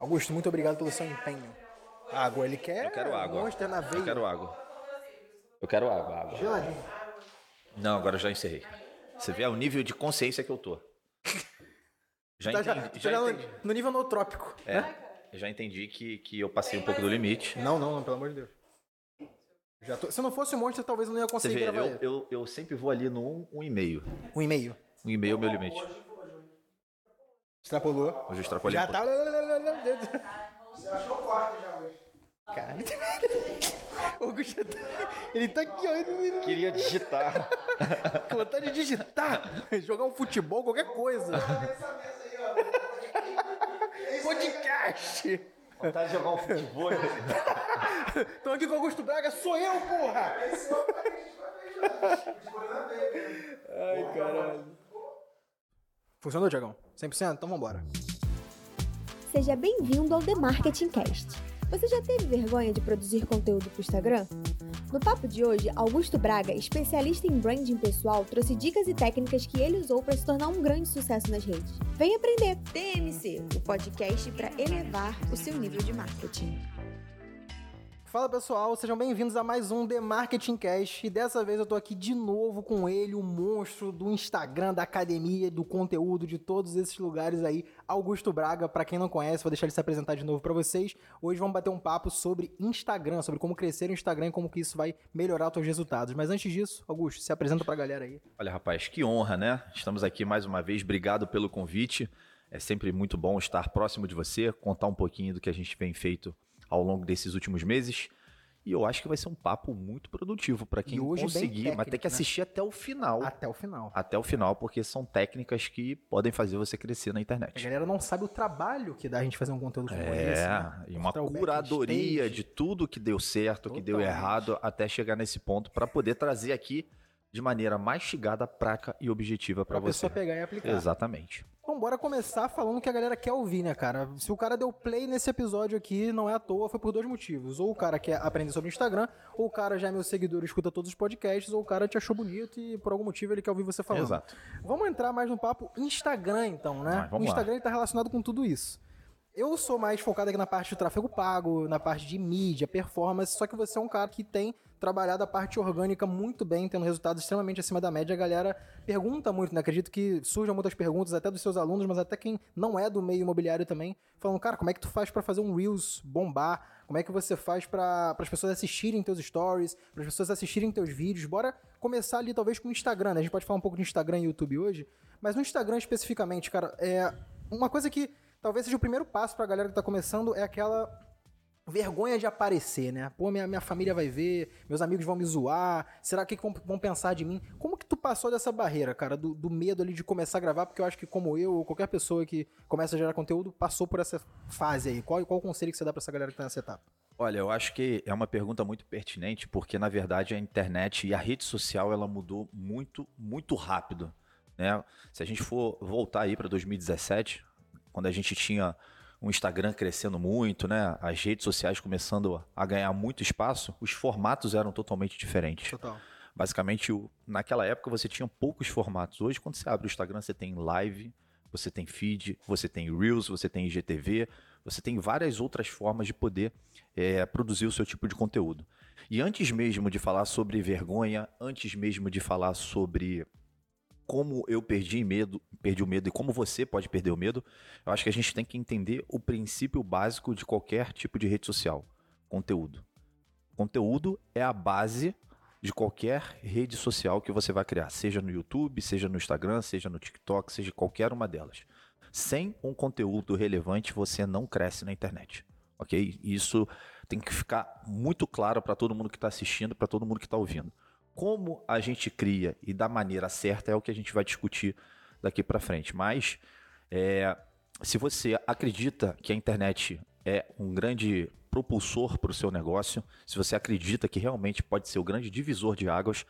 Augusto, muito obrigado pelo seu empenho. Água, ele quer. Eu quero água. Monster na veia. Eu quero água. Eu quero água, água. Geladinho. Não, agora eu já encerrei. Você vê o nível de consciência que eu tô. Já Tá entendi. já Já no, entendi. no nível nootrópico. É, já entendi que, que eu passei um pouco do limite. Não, não, não, pelo amor de Deus. Já tô- Se não fosse o monstro, talvez eu não ia Você conseguir vê, gravar eu, ele. eu, eu sempre vou ali no um, um e meio. Um e-mail. Um e meio é o meu limite. Extrapolou. Hoje eu extrapolei Já um tá. Você achou quarto já hoje. Caralho. O Augusto tá- ele tá aqui, ó. Ele Queria digitar. com vontade de digitar, jogar um futebol, qualquer coisa. Podcast. Vontade de jogar um futebol. Tô aqui com o Augusto Braga, sou eu, porra! Ai, caralho. Funcionou, Tiagão? 100%? Então vambora. Seja bem-vindo ao The Marketing Cast. Você já teve vergonha de produzir conteúdo para o Instagram? No papo de hoje, Augusto Braga, especialista em branding pessoal, trouxe dicas e técnicas que ele usou para se tornar um grande sucesso nas redes. Vem aprender! TMC, o podcast para elevar o seu nível de marketing. Fala pessoal, sejam bem-vindos a mais um The Marketing Cast. E dessa vez eu tô aqui de novo com ele, o monstro do Instagram, da academia, do conteúdo, de todos esses lugares aí, Augusto Braga. Pra quem não conhece, vou deixar ele se apresentar de novo pra vocês. Hoje vamos bater um papo sobre Instagram, sobre como crescer o Instagram e como que isso vai melhorar os seus resultados. Mas antes disso, Augusto, se apresenta pra galera aí. Olha, rapaz, que honra, né? Estamos aqui mais uma vez. Obrigado pelo convite. É sempre muito bom estar próximo de você, contar um pouquinho do que a gente vem feito ao longo desses últimos meses. E eu acho que vai ser um papo muito produtivo para quem conseguir, mas tem técnico, que né? assistir até o final. Até o final. Até o final, porque são técnicas que podem fazer você crescer na A internet. galera não sabe o trabalho que dá a gente fazer um conteúdo como esse. É, né? e uma curadoria de tudo que deu certo, que deu errado, até chegar nesse ponto para poder trazer aqui de maneira mastigada, prática e objetiva para pra você. pessoa pegar e aplicar. Exatamente. Então bora começar falando o que a galera quer ouvir, né, cara? Se o cara deu play nesse episódio aqui, não é à toa, foi por dois motivos. Ou o cara quer aprender sobre Instagram, ou o cara já é meu seguidor e escuta todos os podcasts, ou o cara te achou bonito e por algum motivo ele quer ouvir você falando. Exato. Vamos entrar mais no papo Instagram, então, né? Vai, vamos o lá. Instagram está relacionado com tudo isso. Eu sou mais focado aqui na parte de tráfego pago, na parte de mídia, performance, só que você é um cara que tem trabalhado a parte orgânica muito bem, tendo resultados extremamente acima da média. A galera pergunta muito, né? Acredito que surjam muitas perguntas até dos seus alunos, mas até quem não é do meio imobiliário também, falando, cara, como é que tu faz pra fazer um Reels bombar? Como é que você faz para as pessoas assistirem teus stories, para as pessoas assistirem teus vídeos? Bora começar ali talvez com o Instagram, né? A gente pode falar um pouco de Instagram e YouTube hoje, mas no Instagram especificamente, cara, é uma coisa que talvez seja o primeiro passo pra galera que tá começando é aquela vergonha de aparecer, né? Pô, minha, minha família vai ver, meus amigos vão me zoar, será que, vão, vão pensar de mim? Como que tu passou dessa barreira, cara, do, do medo ali de começar a gravar? Porque eu acho que como eu, ou qualquer pessoa que começa a gerar conteúdo, passou por essa fase aí. Qual, qual o conselho que você dá pra essa galera que tá nessa etapa? Olha, eu acho que é uma pergunta muito pertinente, porque na verdade a internet e a rede social ela mudou muito, muito rápido. Né? Se a gente for voltar aí para 2017, quando a gente tinha um Instagram crescendo muito, né? As redes sociais começando a ganhar muito espaço, os formatos eram totalmente diferentes. Total. Basicamente, o- naquela época você tinha poucos formatos. Hoje, quando você abre o Instagram, você tem live, você tem feed, você tem Reels, você tem IGTV, você tem várias outras formas de poder é, produzir o seu tipo de conteúdo. E antes mesmo de falar sobre vergonha, antes mesmo de falar sobre como eu perdi medo, perdi o medo e como você pode perder o medo, eu acho que a gente tem que entender o princípio básico de qualquer tipo de rede social: conteúdo. Conteúdo é a base de qualquer rede social que você vai criar, seja no YouTube, seja no Instagram, seja no TikTok, seja qualquer uma delas. Sem um conteúdo relevante, você não cresce na internet, ok? Isso tem que ficar muito claro para todo mundo que está assistindo, para todo mundo que está ouvindo. Como a gente cria e da maneira certa é o que a gente vai discutir daqui para frente. Mas é, se você acredita que a internet é um grande propulsor para o seu negócio, se você acredita que realmente pode ser o grande divisor de águas,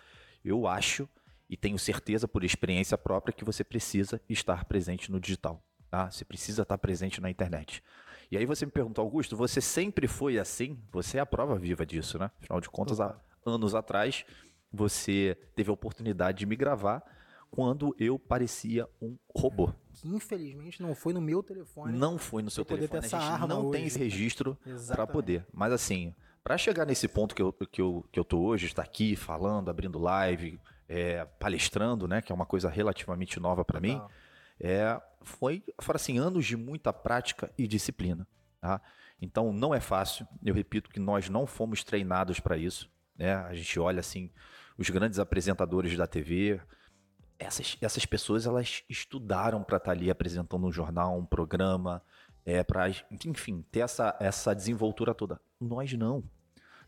eu acho e tenho certeza por experiência própria que você precisa estar presente no digital. Tá? Você precisa estar presente na internet. E aí você me perguntou, Augusto, você sempre foi assim? Você é a prova viva disso, né? Afinal de contas, há anos atrás, você teve a oportunidade de me gravar quando eu parecia um robô. Que infelizmente não foi no meu telefone. Não foi no seu telefone. A gente não hoje. tem esse registro para poder. Mas assim, para chegar nesse ponto que eu, que, eu, que eu tô hoje, estar aqui falando, abrindo live, é, palestrando, né? Que é uma coisa relativamente nova para mim. É, foi, foram assim, anos de muita prática e disciplina. Tá? Então não é fácil. Eu repito que nós não fomos treinados para isso. Né? A gente olha assim, os grandes apresentadores da TV. Essas, essas pessoas elas estudaram para estar ali apresentando um jornal, um programa, é, para, enfim, ter essa, essa desenvoltura toda. Nós não.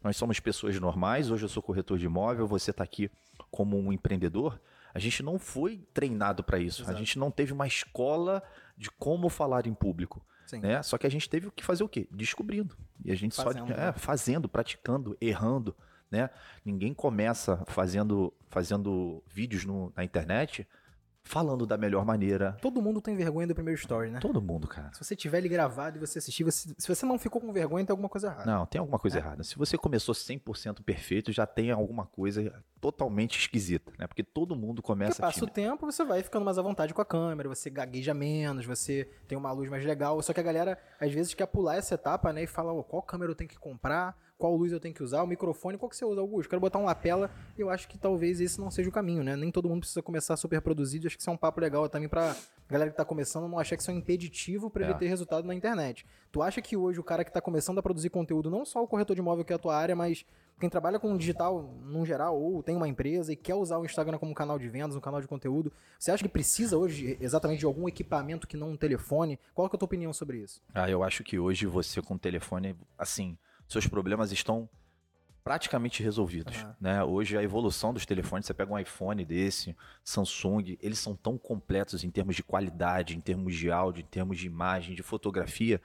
Nós somos pessoas normais. Hoje eu sou corretor de imóvel, você está aqui como um empreendedor. A gente não foi treinado para isso. Exato. A gente não teve uma escola de como falar em público. Sim. Né? Só que a gente teve que fazer o quê? Descobrindo. E a gente Fazendo, só né? é, fazendo, praticando, errando. Né? Ninguém começa fazendo, fazendo vídeos no- na internet falando da melhor maneira. Todo mundo tem vergonha do primeiro story, né? Todo mundo, cara. Se você tiver ele gravado e você assistir, você- se você não ficou com vergonha, tem alguma coisa errada. Não, tem alguma coisa É. errada. Se você começou 100% perfeito, já tem alguma coisa totalmente esquisita, né? Porque todo mundo Porque começa passa o tempo, você vai ficando mais à vontade com a câmera, você gagueja menos, você tem uma luz mais legal. Só que a galera, às vezes, quer pular essa etapa, né? E fala, "Ô, qual câmera eu tenho que comprar, qual luz eu tenho que usar, o microfone, qual que você usa, Augusto? Quero botar um lapela. Eu acho que talvez esse não seja o caminho, né? Nem todo mundo precisa começar super produzido. Acho que isso é um papo legal também pra galera que tá começando não achar que isso é um impeditivo pra ele É. ter resultado na internet. Tu acha que hoje o cara que tá começando a produzir conteúdo, não só o corretor de imóvel que é a tua área, mas quem trabalha com digital num geral, ou tem uma empresa e quer usar o Instagram como canal de vendas, um canal de conteúdo, você acha que precisa hoje exatamente de algum equipamento que não um telefone? Qual que é a tua opinião sobre isso? Ah, eu acho que hoje você com telefone, assim, seus problemas estão praticamente resolvidos, Aham. né? Hoje a evolução dos telefones, você pega um iPhone desse, Samsung, eles são tão completos em termos de qualidade, em termos de áudio, em termos de imagem, de fotografia,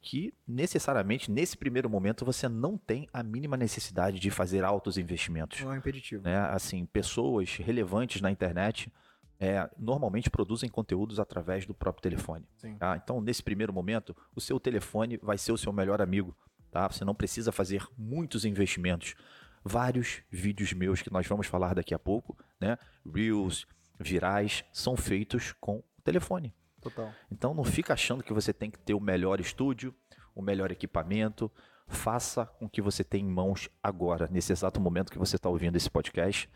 que necessariamente nesse primeiro momento você não tem a mínima necessidade de fazer altos investimentos Não é impeditivo. né? Assim, pessoas relevantes na internet é, normalmente produzem conteúdos através do próprio telefone. Sim. tá? Então, nesse primeiro momento, o seu telefone vai ser o seu melhor amigo. Tá? Você não precisa fazer muitos investimentos. Vários vídeos meus que nós vamos falar daqui a pouco, né? Reels, virais, são feitos com o telefone. Total. Então não fica achando que você tem que ter o melhor estúdio, o melhor equipamento. Faça com o que você tem em mãos agora, nesse exato momento que você está ouvindo esse podcast.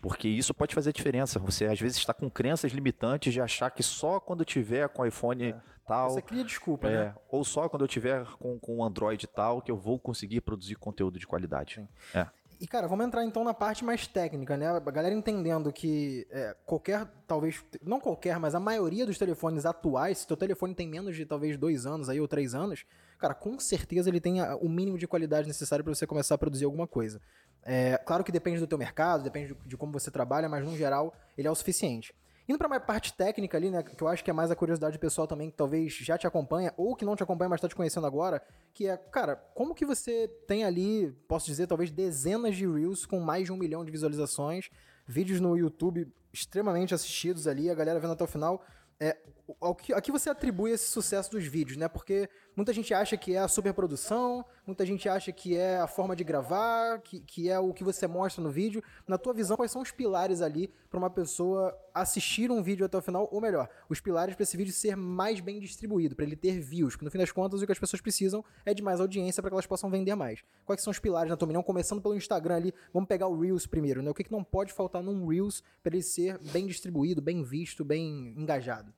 Porque isso pode fazer diferença. Você às vezes está com crenças limitantes de achar que só quando tiver com iPhone tal, Você cria desculpa, é, né? ou só quando eu tiver com, com Android tal, que eu vou conseguir produzir conteúdo de qualidade. É. E, cara, vamos entrar então na parte mais técnica, né? A galera entendendo que é, qualquer, talvez, não qualquer, mas a maioria dos telefones atuais, se teu telefone tem menos de talvez dois anos aí ou três anos, cara, com certeza ele tem o mínimo de qualidade necessário para você começar a produzir alguma coisa. É, claro que depende do teu mercado, depende de, de como você trabalha, mas no geral ele é o suficiente. Indo pra mais parte técnica ali, né, que eu acho que é mais a curiosidade pessoal também, que talvez já te acompanha, ou que não te acompanha, mas tá te conhecendo agora, que é, cara, como que você tem ali, posso dizer, talvez dezenas de Reels com mais de um milhão de visualizações, vídeos no YouTube extremamente assistidos ali, a galera vendo até o final. É, ao que, a que você atribui esse sucesso dos vídeos, né? Porque muita gente acha que é a superprodução, muita gente acha que é a forma de gravar, que, que é o que você mostra no vídeo. Na tua visão, quais são os pilares ali para uma pessoa assistir um vídeo até o final? Ou melhor, os pilares para esse vídeo ser mais bem distribuído, para ele ter views. Porque no fim das contas, o que as pessoas precisam é de mais audiência para que elas possam vender mais. Quais são os pilares, na tua opinião? Começando pelo Instagram ali, vamos pegar o Reels primeiro, né? O que, que não pode faltar num Reels para ele ser bem distribuído, bem visto, bem engajado?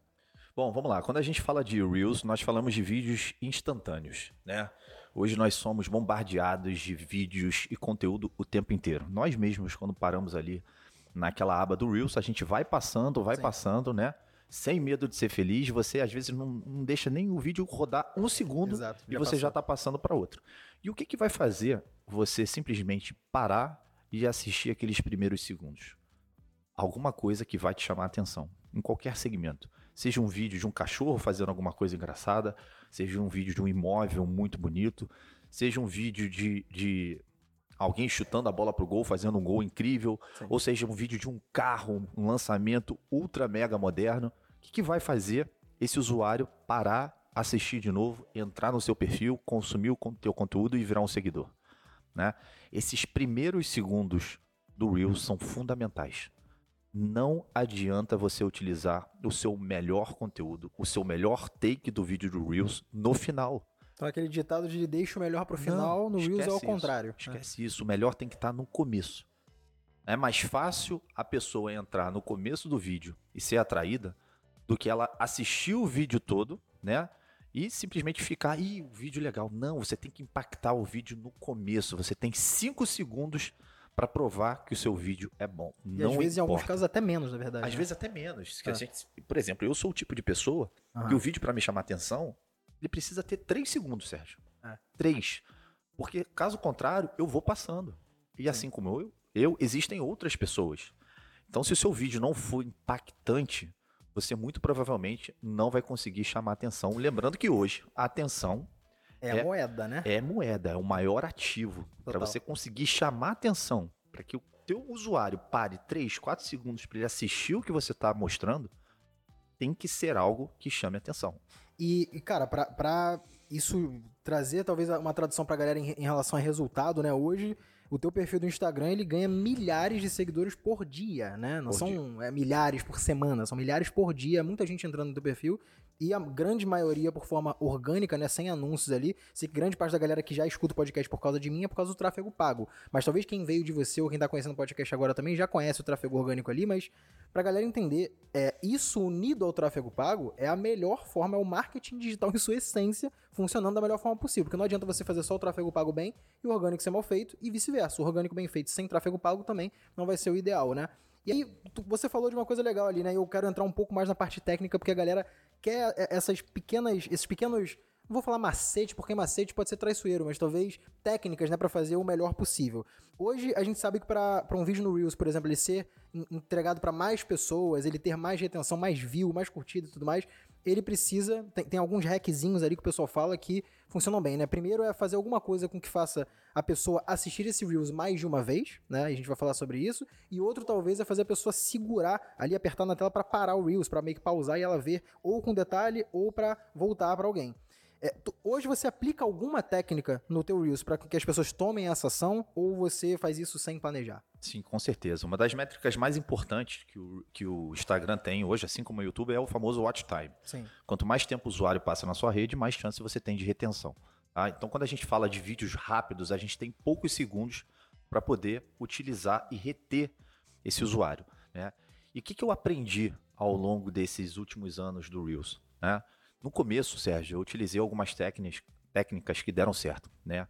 Bom, vamos lá. Quando a gente fala de Reels, nós falamos de vídeos instantâneos, né? Hoje nós somos bombardeados de vídeos e conteúdo o tempo inteiro. Nós mesmos, quando paramos ali naquela aba do Reels, a gente vai passando, vai Sim. passando, né? Sem medo de ser feliz, você às vezes não, não deixa nem o vídeo rodar um segundo Exato, e já você passou. já está passando para outro. E o que, que vai fazer você simplesmente parar e assistir aqueles primeiros segundos? Alguma coisa que vai te chamar a atenção, em qualquer segmento. Seja um vídeo de um cachorro fazendo alguma coisa engraçada, seja um vídeo de um imóvel muito bonito, seja um vídeo de, de alguém chutando a bola pro gol, fazendo um gol incrível, Sim. ou seja um vídeo de um carro, um lançamento ultra mega moderno. O que, que vai fazer esse usuário parar, assistir de novo, entrar no seu perfil, consumir o teu conteúdo e virar um seguidor? Né? Esses primeiros segundos do Reels são fundamentais. Não adianta você utilizar o seu melhor conteúdo, o seu melhor take do vídeo do Reels no final. Então aquele ditado de deixa o melhor pro final, Não, no Reels é o contrário. Esquece isso. O melhor tem que estar no começo. É mais fácil a pessoa entrar no começo do vídeo e ser atraída do que ela assistir o vídeo todo, né? E simplesmente ficar, ih, o vídeo legal. Não, você tem que impactar o vídeo no começo. Você tem cinco segundos para provar que o seu vídeo é bom. E Não às vezes, em alguns importa. casos, até menos, na verdade. Às né? vezes até menos. É. gente- por exemplo, eu sou o tipo de pessoa Aham. que o vídeo para me chamar atenção, ele precisa ter três segundos, Sérgio. É. Três. Porque caso contrário, eu vou passando. E assim como eu, eu, existem outras pessoas. Então, se o seu vídeo não for impactante, você muito provavelmente não vai conseguir chamar atenção. Lembrando que hoje a atenção É, é- a moeda, né? é moeda, é o maior ativo para você conseguir chamar atenção, para que o teu usuário pare 3, 4 segundos para ele assistir o que você está mostrando, tem que ser algo que chame atenção. E, cara, pra, pra isso trazer talvez uma tradução pra galera em, em relação a resultado, né? Hoje, o teu perfil do Instagram, ele ganha milhares de seguidores por dia, né? Não Por são é, milhares por semana, são milhares por dia, muita gente entrando no teu perfil. E a grande maioria por forma orgânica, né? Sem anúncios ali. Sei que grande parte da galera que já escuta o podcast por causa de mim é por causa do tráfego pago. Mas talvez quem veio de você ou quem tá conhecendo o podcast agora também já conhece o tráfego orgânico ali, mas pra galera entender, é, isso unido ao tráfego pago é a melhor forma, é o marketing digital em sua essência, funcionando da melhor forma possível. Porque não adianta você fazer só o tráfego pago bem e o orgânico ser mal feito, e vice-versa. O orgânico bem feito sem tráfego pago também não vai ser o ideal, né? E aí, tu- você falou de uma coisa legal ali, né? E eu quero entrar um pouco mais na parte técnica, porque a galera quer essas pequenas, esses pequenos. Não vou falar macete, porque macete pode ser traiçoeiro, mas talvez técnicas, né, para fazer o melhor possível. Hoje a gente sabe que para um vídeo no Reels, por exemplo, ele ser en- entregado para mais pessoas, ele ter mais retenção, mais view, mais curtida e tudo mais, ele precisa. Tem, tem alguns hackzinhos ali que o pessoal fala que funcionam bem, né? Primeiro é fazer alguma coisa com que faça a pessoa assistir esse Reels mais de uma vez, né? A gente vai falar sobre isso. E outro talvez é fazer a pessoa segurar ali, apertar na tela para parar o Reels, para meio que pausar e ela ver ou com detalhe ou para voltar para alguém. É, tu- hoje você aplica alguma técnica no teu Reels para que as pessoas tomem essa ação ou você faz isso sem planejar? Sim, com certeza. Uma das métricas mais importantes que o, que o Instagram tem hoje, assim como o YouTube, é o famoso watch time. Sim. Quanto mais tempo o usuário passa na sua rede, mais chance você tem de retenção. tá? Então, quando a gente fala de vídeos rápidos, a gente tem poucos segundos para poder utilizar e reter esse usuário. Né? E o que, que eu aprendi ao longo desses últimos anos do Reels? né? No começo, Sérgio, eu utilizei algumas técnicas, técnicas que deram certo. Né?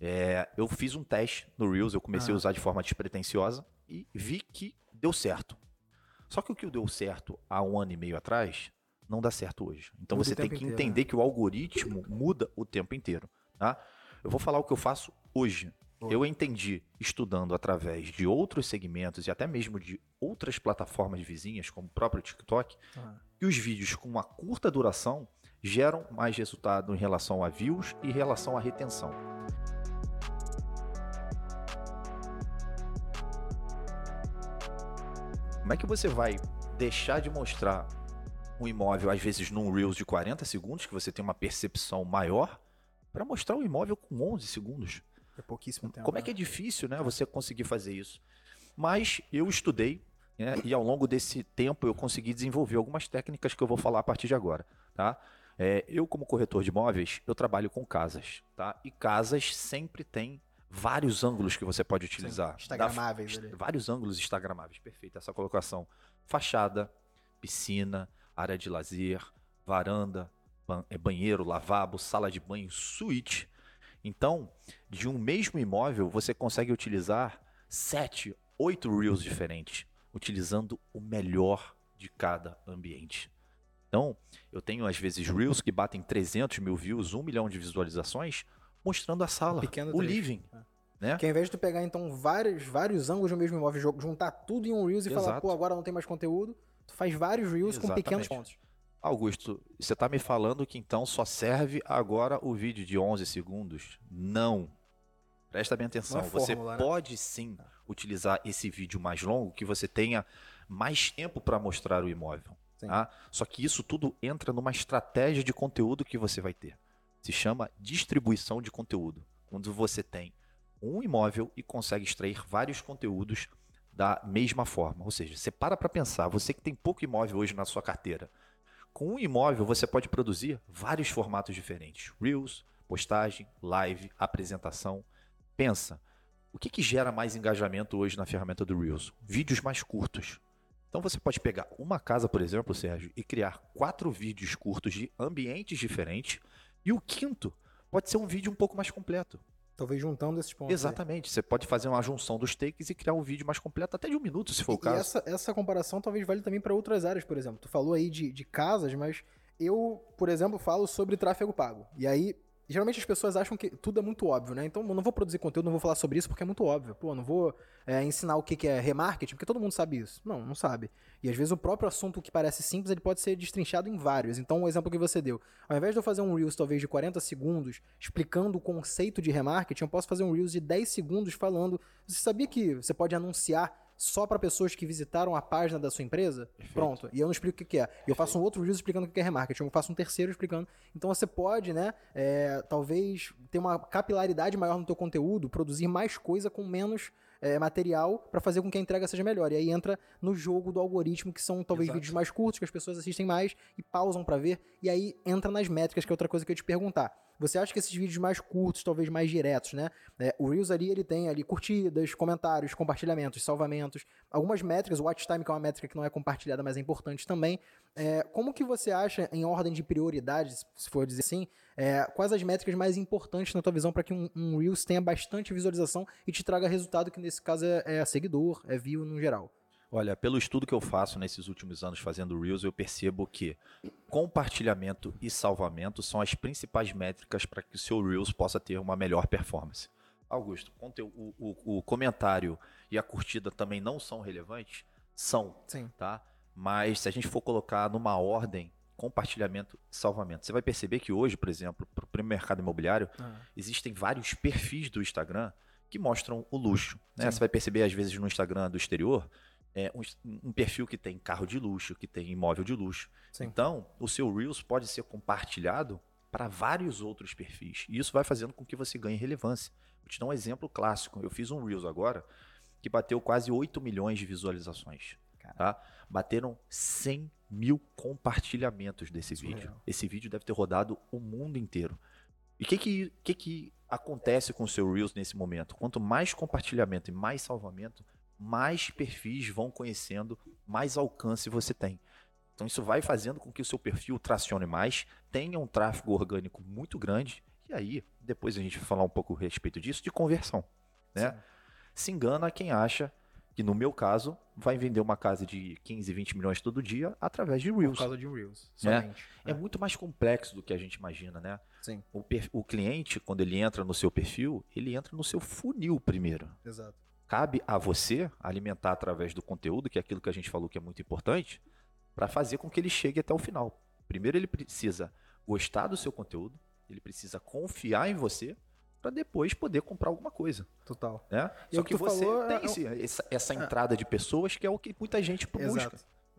É, eu fiz um teste no Reels, eu comecei Ah. a usar de forma despretensiosa e vi que deu certo. Só que o que deu certo há um ano e meio atrás não dá certo hoje. Então Muda você tem que inteiro, entender que o algoritmo muda o tempo inteiro. Tá? Eu vou falar o que eu faço hoje. Boa. Eu entendi, estudando através de outros segmentos e até mesmo de outras plataformas vizinhas, como o próprio TikTok, que os vídeos com uma curta duração geram mais resultado em relação a views e em relação à retenção. Como é que você vai deixar de mostrar um imóvel, às vezes num Reels de 40 segundos, que você tem uma percepção maior, para mostrar o imóvel com 11 segundos? É pouquíssimo tempo. Como é que é difícil, né, você conseguir fazer isso? Mas eu estudei, né, e ao longo desse tempo eu consegui desenvolver algumas técnicas que eu vou falar a partir de agora, tá? É, eu como corretor de imóveis, eu trabalho com casas, tá? E casas sempre tem vários ângulos que você pode utilizar. instagramáveis Da- ali. vários ângulos instagramáveis, perfeito essa colocação. Fachada, piscina, área de lazer, varanda, é, banheiro, lavabo, sala de banho, suíte. Então, de um mesmo imóvel, você consegue utilizar sete, oito reels diferentes, utilizando o melhor de cada ambiente. Então, eu tenho às vezes reels que batem 300 mil views, 1 milhão de visualizações, mostrando a sala, pequeno o living. É. Né? Que ao invés de tu pegar, então, vários, vários ângulos do mesmo imóvel, juntar tudo em um Reels e falar, Exato. pô, agora não tem mais conteúdo, tu faz vários Reels com pequenos Exatamente. pontos. Augusto, você está me falando que então só serve agora o vídeo de 11 segundos? Não. Presta bem atenção. Você né? pode sim utilizar esse vídeo mais longo, que você tenha mais tempo para mostrar o imóvel. Tá? Só que isso tudo entra numa estratégia de conteúdo que você vai ter. Se chama distribuição de conteúdo. Quando você tem um imóvel e consegue extrair vários conteúdos da mesma forma. Ou seja, você para para pensar, você que tem pouco imóvel hoje na sua carteira, com um imóvel você pode produzir vários formatos diferentes: Reels, postagem, live, apresentação. Pensa, o que, que gera mais engajamento hoje na ferramenta do Reels? Vídeos mais curtos. Então você pode pegar uma casa, por exemplo, Sérgio, e criar quatro vídeos curtos de ambientes diferentes, e o quinto pode ser um vídeo um pouco mais completo. Talvez juntando esses pontos. Exatamente. Aí. Você pode fazer uma junção dos takes e criar um vídeo mais completo, até de um minuto, se for e, o caso. E essa, essa comparação talvez valha também para outras áreas, por exemplo. Tu falou aí de, de casas, mas eu, por exemplo, falo sobre tráfego pago. E aí, geralmente as pessoas acham que tudo é muito óbvio, né? Então eu não vou produzir conteúdo, não vou falar sobre isso porque é muito óbvio. Pô, não vou é, ensinar o que é remarketing, porque todo mundo sabe isso. Não, não sabe. E às vezes o próprio assunto que parece simples, ele pode ser destrinchado em vários. Então, o exemplo que você deu. Ao invés de eu fazer um Reels talvez de 40 segundos explicando o conceito de remarketing, eu posso fazer um Reels de 10 segundos falando. Você sabia que você pode anunciar só para pessoas que visitaram a página da sua empresa, Perfeito. pronto. E eu não explico o que, é. Eu faço um outro vídeo explicando o que é remarketing, eu faço um terceiro explicando. Então você pode, né, é, talvez ter uma capilaridade maior no teu conteúdo, produzir mais coisa com menos é, material para fazer com que a entrega seja melhor. E aí entra no jogo do algoritmo, que são talvez Exato. vídeos mais curtos, que as pessoas assistem mais e pausam para ver. E aí entra nas métricas, que é outra coisa que eu ia te perguntar. Você acha que esses vídeos mais curtos, talvez mais diretos, né? É, o Reels ali, ele tem ali curtidas, comentários, compartilhamentos, salvamentos, algumas métricas, o watch time, que é uma métrica que não é compartilhada, mas é importante também. É, como que você acha, em ordem de prioridade, se for dizer assim, é, quais as métricas mais importantes na tua visão para que um, um, Reels tenha bastante visualização e te traga resultado, que nesse caso é, é seguidor, é view no geral? Olha, pelo estudo que eu faço nesses últimos anos fazendo Reels, eu percebo que compartilhamento e salvamento são as principais métricas para que o seu Reels possa ter uma melhor performance. Augusto, o, o, o, comentário e a curtida também não são relevantes? São, Sim. tá? Mas se a gente for colocar numa ordem, compartilhamento e salvamento, você vai perceber que hoje, por exemplo, para o mercado imobiliário, ah. existem vários perfis do Instagram que mostram o luxo. Né? Você vai perceber, às vezes, no Instagram do exterior, é, um, um, perfil que tem carro de luxo, que tem imóvel de luxo. Sim. Então, o seu Reels pode ser compartilhado para vários outros perfis. E isso vai fazendo com que você ganhe relevância. Vou te dar um exemplo clássico. Eu fiz um Reels agora que bateu quase 8 milhões de visualizações. Tá? Bateram 100 mil compartilhamentos desse vídeo. Esse vídeo deve ter rodado o mundo inteiro. E o que que, que que acontece com o seu Reels nesse momento? Quanto mais compartilhamento e mais salvamento, mais perfis vão conhecendo, mais alcance você tem. Então isso vai fazendo com que o seu perfil tracione mais, tenha um tráfego orgânico muito grande, e aí, depois a gente vai falar um pouco a respeito disso, de conversão. Né? Se engana quem acha que, no meu caso, vai vender uma casa de 15, 20 milhões todo dia através de Reels. Por causa de Reels, né? somente. É, é muito mais complexo do que a gente imagina, né? Sim. O, o cliente, quando ele entra no seu perfil, ele entra no seu funil primeiro. Exato. Cabe a você alimentar através do conteúdo, que é aquilo que a gente falou que é muito importante, para fazer com que ele chegue até o final. Primeiro ele precisa gostar do seu conteúdo, ele precisa confiar em você para depois poder comprar alguma coisa. Total. Né? E Só que, que você falou, tem é esse, essa, essa, é. entrada de pessoas que é o que muita gente busca.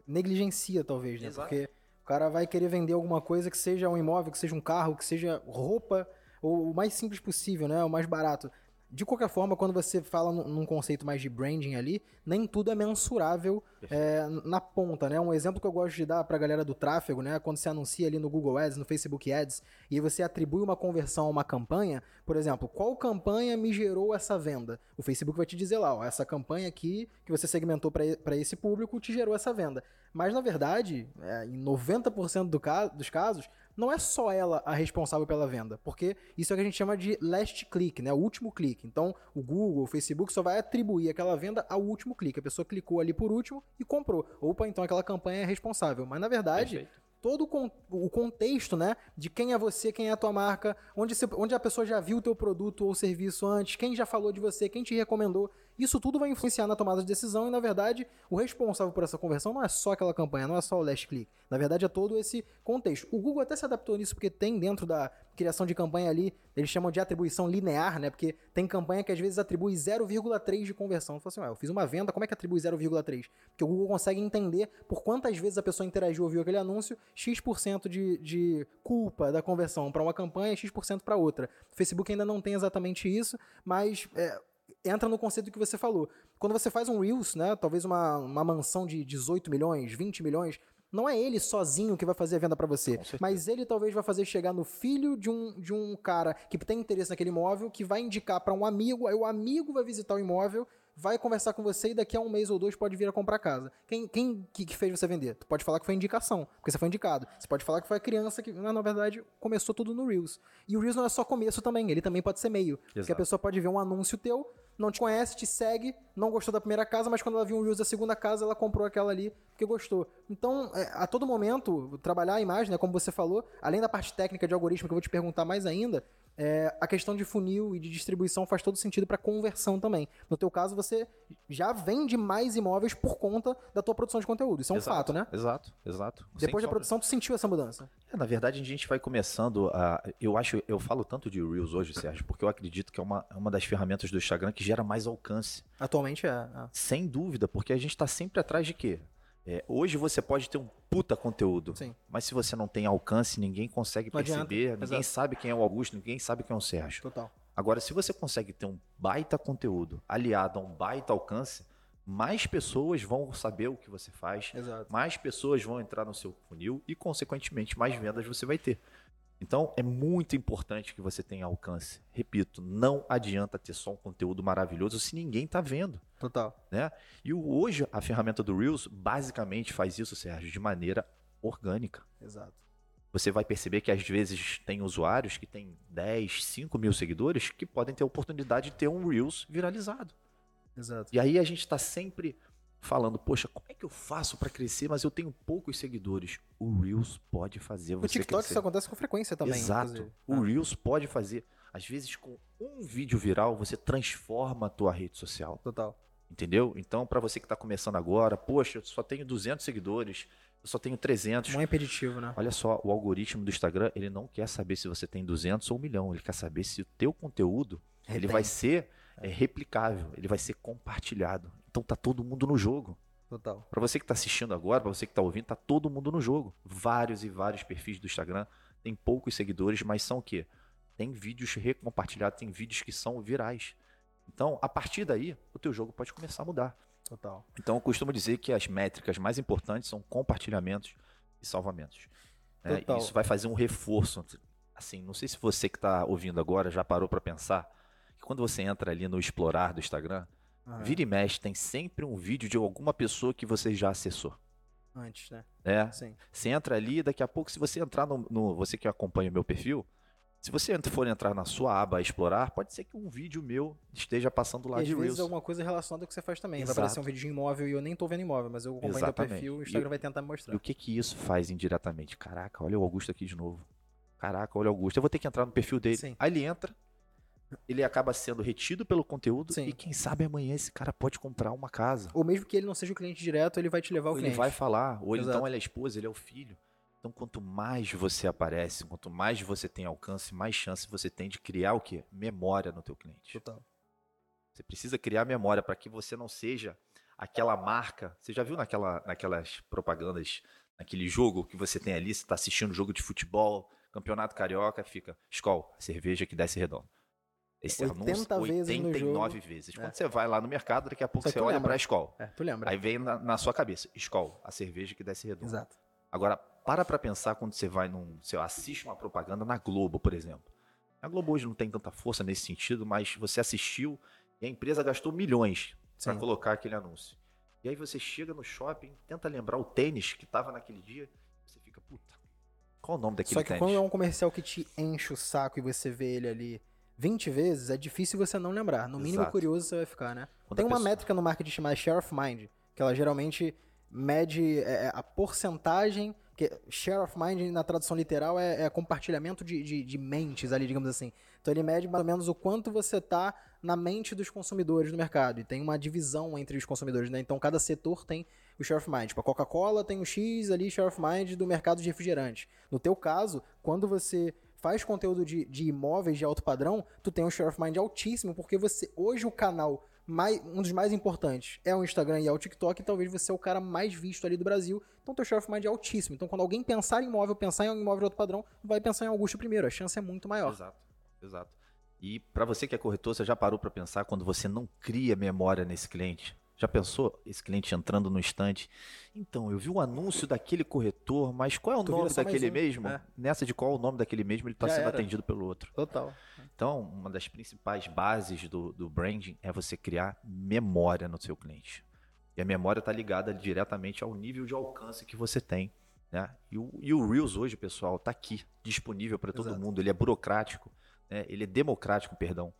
Negligencia, talvez, né? Exato. Porque o cara vai querer vender alguma coisa que seja um imóvel, que seja um carro, que seja roupa, ou o mais simples possível, né? O mais barato. De qualquer forma, quando você fala num conceito mais de branding ali, nem tudo é mensurável é, na ponta, né? Um exemplo que eu gosto de dar pra galera do tráfego, né? Quando você anuncia ali no Google Ads, no Facebook Ads, e você atribui uma conversão a uma campanha, por exemplo, qual campanha me gerou essa venda? O Facebook vai te dizer lá, ó, essa campanha aqui que você segmentou para esse público te gerou essa venda. Mas na verdade, é, em 90% do ca dos casos, não é só ela a responsável pela venda, porque isso é o que a gente chama de last click, né? O último clique. Então, o Google, o Facebook só vai atribuir aquela venda ao último clique. A pessoa clicou ali por último e comprou. Opa, então aquela campanha é responsável. Mas na verdade, Perfeito todo o contexto, né? De quem é você, quem é a tua marca, onde, você, onde a pessoa já viu o teu produto ou serviço antes, quem já falou de você, quem te recomendou. Isso tudo vai influenciar na tomada de decisão e, na verdade, o responsável por essa conversão não é só aquela campanha, não é só o last click. Na verdade, é todo esse contexto. O Google até se adaptou nisso porque tem dentro da criação de campanha ali, eles chamam de atribuição linear, né? Porque tem campanha que às vezes atribui 0,3 de conversão. Eu falo assim, ué, eu fiz uma venda, como é que atribui 0,3? Porque o Google consegue entender por quantas vezes a pessoa interagiu ou viu aquele anúncio, X% de, de culpa da conversão para uma campanha, X% para outra. O Facebook ainda não tem exatamente isso, mas é, entra no conceito que você falou. Quando você faz um Reels, né, talvez uma, uma mansão de 18 milhões, 20 milhões, não é ele sozinho que vai fazer a venda para você, mas ele talvez vai fazer chegar no filho de um, de um cara que tem interesse naquele imóvel, que vai indicar para um amigo, aí o amigo vai visitar o imóvel, vai conversar com você e daqui a um mês ou dois pode vir a comprar casa. Quem, quem que, que fez você vender? Tu pode falar que foi indicação, porque você foi indicado. Você pode falar que foi a criança que, na verdade, começou tudo no Reels. E o Reels não é só começo também, ele também pode ser meio. Exato. Porque a pessoa pode ver um anúncio teu, não te conhece, te segue, não gostou da primeira casa, mas quando ela viu um Reels da segunda casa, ela comprou aquela ali porque gostou. Então, é, a todo momento, trabalhar a imagem, né, como você falou, além da parte técnica de algoritmo, que eu vou te perguntar mais ainda, é, a questão de funil e de distribuição faz todo sentido para conversão também. No teu caso, você já vende mais imóveis por conta da tua produção de conteúdo. Isso é um exato, fato, né? Exato, exato. Depois da produção, tu sentiu essa mudança? É, na verdade, a gente vai começando a. Eu acho, eu falo tanto de Reels hoje, Sérgio, porque eu acredito que é uma, é uma das ferramentas do Instagram que gera mais alcance. Atualmente é. é. Sem dúvida, porque a gente está sempre atrás de quê? É, hoje você pode ter um puta conteúdo, Sim. mas se você não tem alcance, ninguém consegue Não perceber, adianta. ninguém Exato. sabe quem é o Augusto, ninguém sabe quem é o Sérgio. Total. Agora, se você consegue ter um baita conteúdo aliado a um baita alcance, mais pessoas vão saber o que você faz, Exato. mais pessoas vão entrar no seu funil e, consequentemente, mais vendas você vai ter. Então, é muito importante que você tenha alcance. Repito, não adianta ter só um conteúdo maravilhoso se ninguém está vendo. Total. Né? E hoje, a ferramenta do Reels basicamente faz isso, Sérgio, de maneira orgânica. Exato. Você vai perceber que às vezes tem usuários que têm 10, 5 mil seguidores que podem ter a oportunidade de ter um Reels viralizado. Exato. E aí a gente está sempre falando, poxa, como é que eu faço para crescer, mas eu tenho poucos seguidores? O Reels pode fazer No você TikTok crescer. isso acontece com frequência também. Exato. inclusive. O Ah, Reels pode fazer. Às vezes, com um vídeo viral, você transforma a tua rede social. Total. Entendeu? Então, para você que está começando agora, poxa, eu só tenho 200 seguidores, eu só tenho 300. Não é impeditivo, né? Olha só, o algoritmo do Instagram, ele não quer saber se você tem 200 ou 1 milhão, ele quer saber se o teu conteúdo, ele Retém. vai ser é, replicável, ele vai ser compartilhado. Então tá todo mundo no jogo. Total. Para você que está assistindo agora, para você que está ouvindo, tá todo mundo no jogo. Vários e vários perfis do Instagram tem poucos seguidores, mas são o quê? Tem vídeos recompartilhados, tem vídeos que são virais. Então, a partir daí, o teu jogo pode começar a mudar. Total. Então, eu costumo dizer que as métricas mais importantes são compartilhamentos e salvamentos. né? Isso vai fazer um reforço. Assim, não sei se você que está ouvindo agora já parou para pensar quando você entra ali no explorar do Instagram, Aham. vira e mexe, tem sempre um vídeo de alguma pessoa que você já acessou. Antes, né? Né? Sim. Você entra ali, daqui a pouco, se você entrar no, no- Você que acompanha o meu perfil, se você for entrar na sua aba explorar, pode ser que um vídeo meu esteja passando lá e às de vezes Reels. alguma coisa relacionada ao que você faz também. Exato. Vai aparecer um vídeo de imóvel e eu nem tô vendo imóvel, mas eu acompanho Exatamente. perfil e o E Instagram eu- vai tentar me E mostrar. o que que isso faz indiretamente? Caraca, olha o Augusto aqui de novo. Caraca, olha o Augusto. Eu vou ter que entrar no perfil dele. Sim. Aí ele entra, ele acaba sendo retido pelo conteúdo Sim. e quem sabe amanhã esse cara pode comprar uma casa. Ou mesmo que ele não seja o cliente direto, ele vai te levar ao Ou ele cliente. vai falar, ou ele- então ele é a esposa, ele é o filho. Então, quanto mais você aparece, quanto mais você tem alcance, mais chance você tem de criar o quê? Memória no teu cliente. Total. Você precisa criar memória para que você não seja aquela marca. Você já viu naquela, naquelas propagandas, naquele jogo que você tem ali, você está assistindo jogo de futebol, campeonato carioca, fica Skol, a cerveja que desce redondo. Esse 80 anúncio, vezes no 89 jogo. vezes. É. Quando você vai lá no mercado, daqui a pouco Só você olha lembra. para Skol. É, tu lembra. Aí vem na, na sua cabeça, Skol, a cerveja que desce redondo. Exato. Agora, para pra pensar quando você vai num. Você assiste uma propaganda na Globo, por exemplo. A Globo hoje não tem tanta força nesse sentido, mas você assistiu e a empresa gastou milhões para colocar aquele anúncio. E aí você chega no shopping, tenta lembrar o tênis que tava naquele dia, você fica, puta, qual o nome daquele Só que tênis? quando é um comercial que te enche o saco e você vê ele ali 20 vezes, é difícil você não lembrar. No mínimo Exato. curioso você vai ficar, né? Quando Tem uma pessoa- métrica no marketing chamada Share of Mind, que ela geralmente mede é, é, a porcentagem. Que share of Mind, na tradução literal, é, é compartilhamento de, de, de mentes ali, digamos assim. Então ele mede mais ou menos o quanto você tá na mente dos consumidores do mercado. E tem uma divisão entre os consumidores, né? Então cada setor tem o Share of Mind. Tipo, a Coca-Cola tem o X ali, Share of Mind, do mercado de refrigerante. No teu caso, quando você faz conteúdo de, de imóveis de alto padrão, tu tem um Share of Mind altíssimo, porque você hoje o canal mais, um dos mais importantes é o Instagram e é o TikTok, e talvez você é o cara mais visto ali do Brasil, então teu share of mind é altíssimo. Então quando alguém pensar em imóvel, pensar em um imóvel de alto padrão, vai pensar em Augusto primeiro, a chance é muito maior. Exato, exato. E para você que é corretor, você já parou para pensar quando você não cria memória nesse cliente? Já pensou esse cliente entrando no estante? Então, eu vi um anúncio daquele corretor, mas qual é o Tu nome daquele um. mesmo? É. Nessa de qual é o nome daquele mesmo, ele está sendo era. atendido pelo outro. Total. Então, uma das principais bases do, do branding é você criar memória no seu cliente. E a memória está ligada diretamente ao nível de alcance que você tem. Né? E, o, e o Reels hoje, pessoal, está aqui, disponível para todo Exato. mundo. Ele é burocrático, né? ele é democrático, perdão.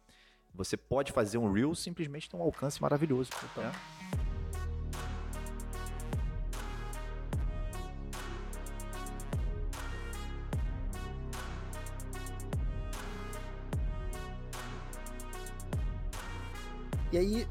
Você pode fazer um Reels simplesmente ter um alcance maravilhoso. né? E aí,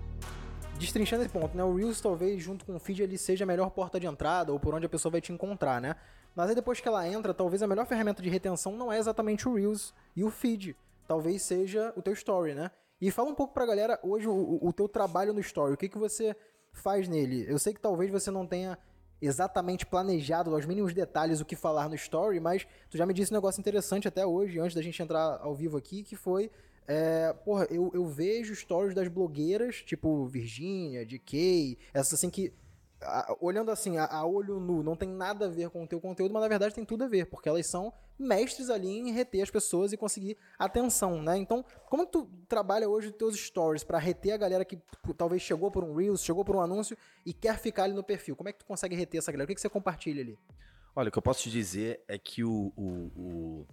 destrinchando esse ponto, né? O Reels talvez junto com o feed ele seja a melhor porta de entrada ou por onde a pessoa vai te encontrar, né? Mas aí depois que ela entra, talvez a melhor ferramenta de retenção não é exatamente o Reels e o feed. Talvez seja o teu story, né? E fala um pouco pra galera hoje o, o- teu trabalho no story. O que, que você faz nele? Eu sei que talvez você não tenha exatamente planejado aos mínimos detalhes o que falar no story, mas tu já me disse um negócio interessante até hoje, antes da gente entrar ao vivo aqui, que foi é, porra, eu, eu vejo stories das blogueiras, tipo Virgínia, DK, essas assim que, a- olhando assim, a, a olho nu, não tem nada a ver com o teu conteúdo, mas na verdade tem tudo a ver, porque elas são mestres ali em reter as pessoas e conseguir atenção, né? Então, como tu trabalha hoje os teus stories pra reter a galera que pô, talvez chegou por um Reels, chegou por um anúncio e quer ficar ali no perfil? Como é que tu consegue reter essa galera? O que, que você compartilha ali? Olha, o que eu posso te dizer é que o, o- o-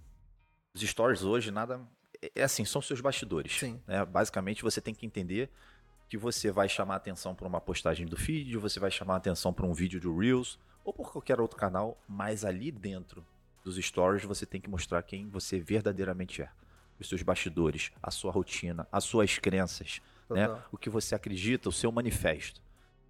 os stories hoje nada. É é assim, são seus bastidores. Sim. né? Basicamente, você tem que entender que você vai chamar atenção para uma postagem do feed, você vai chamar atenção para um vídeo do Reels ou por qualquer outro canal, mas ali dentro dos stories você tem que mostrar quem você verdadeiramente é. Os seus bastidores, a sua rotina, as suas crenças, né? O que você acredita, o seu manifesto.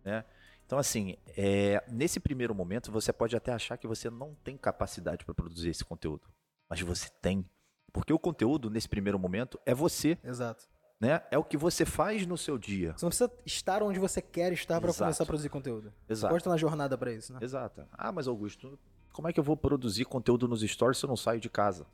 Né? Então, assim, é, nesse primeiro momento, você pode até achar que você não tem capacidade para produzir esse conteúdo. Mas você tem. Porque o conteúdo, nesse primeiro momento, é você. Exato. Né? É o que você faz no seu dia. Você não precisa estar onde você quer estar Exato. começar a produzir conteúdo. Você Exato. pode estar na jornada pra isso, né? Exato. Ah, mas Augusto, como é que eu vou produzir conteúdo nos stories se eu não saio de casa?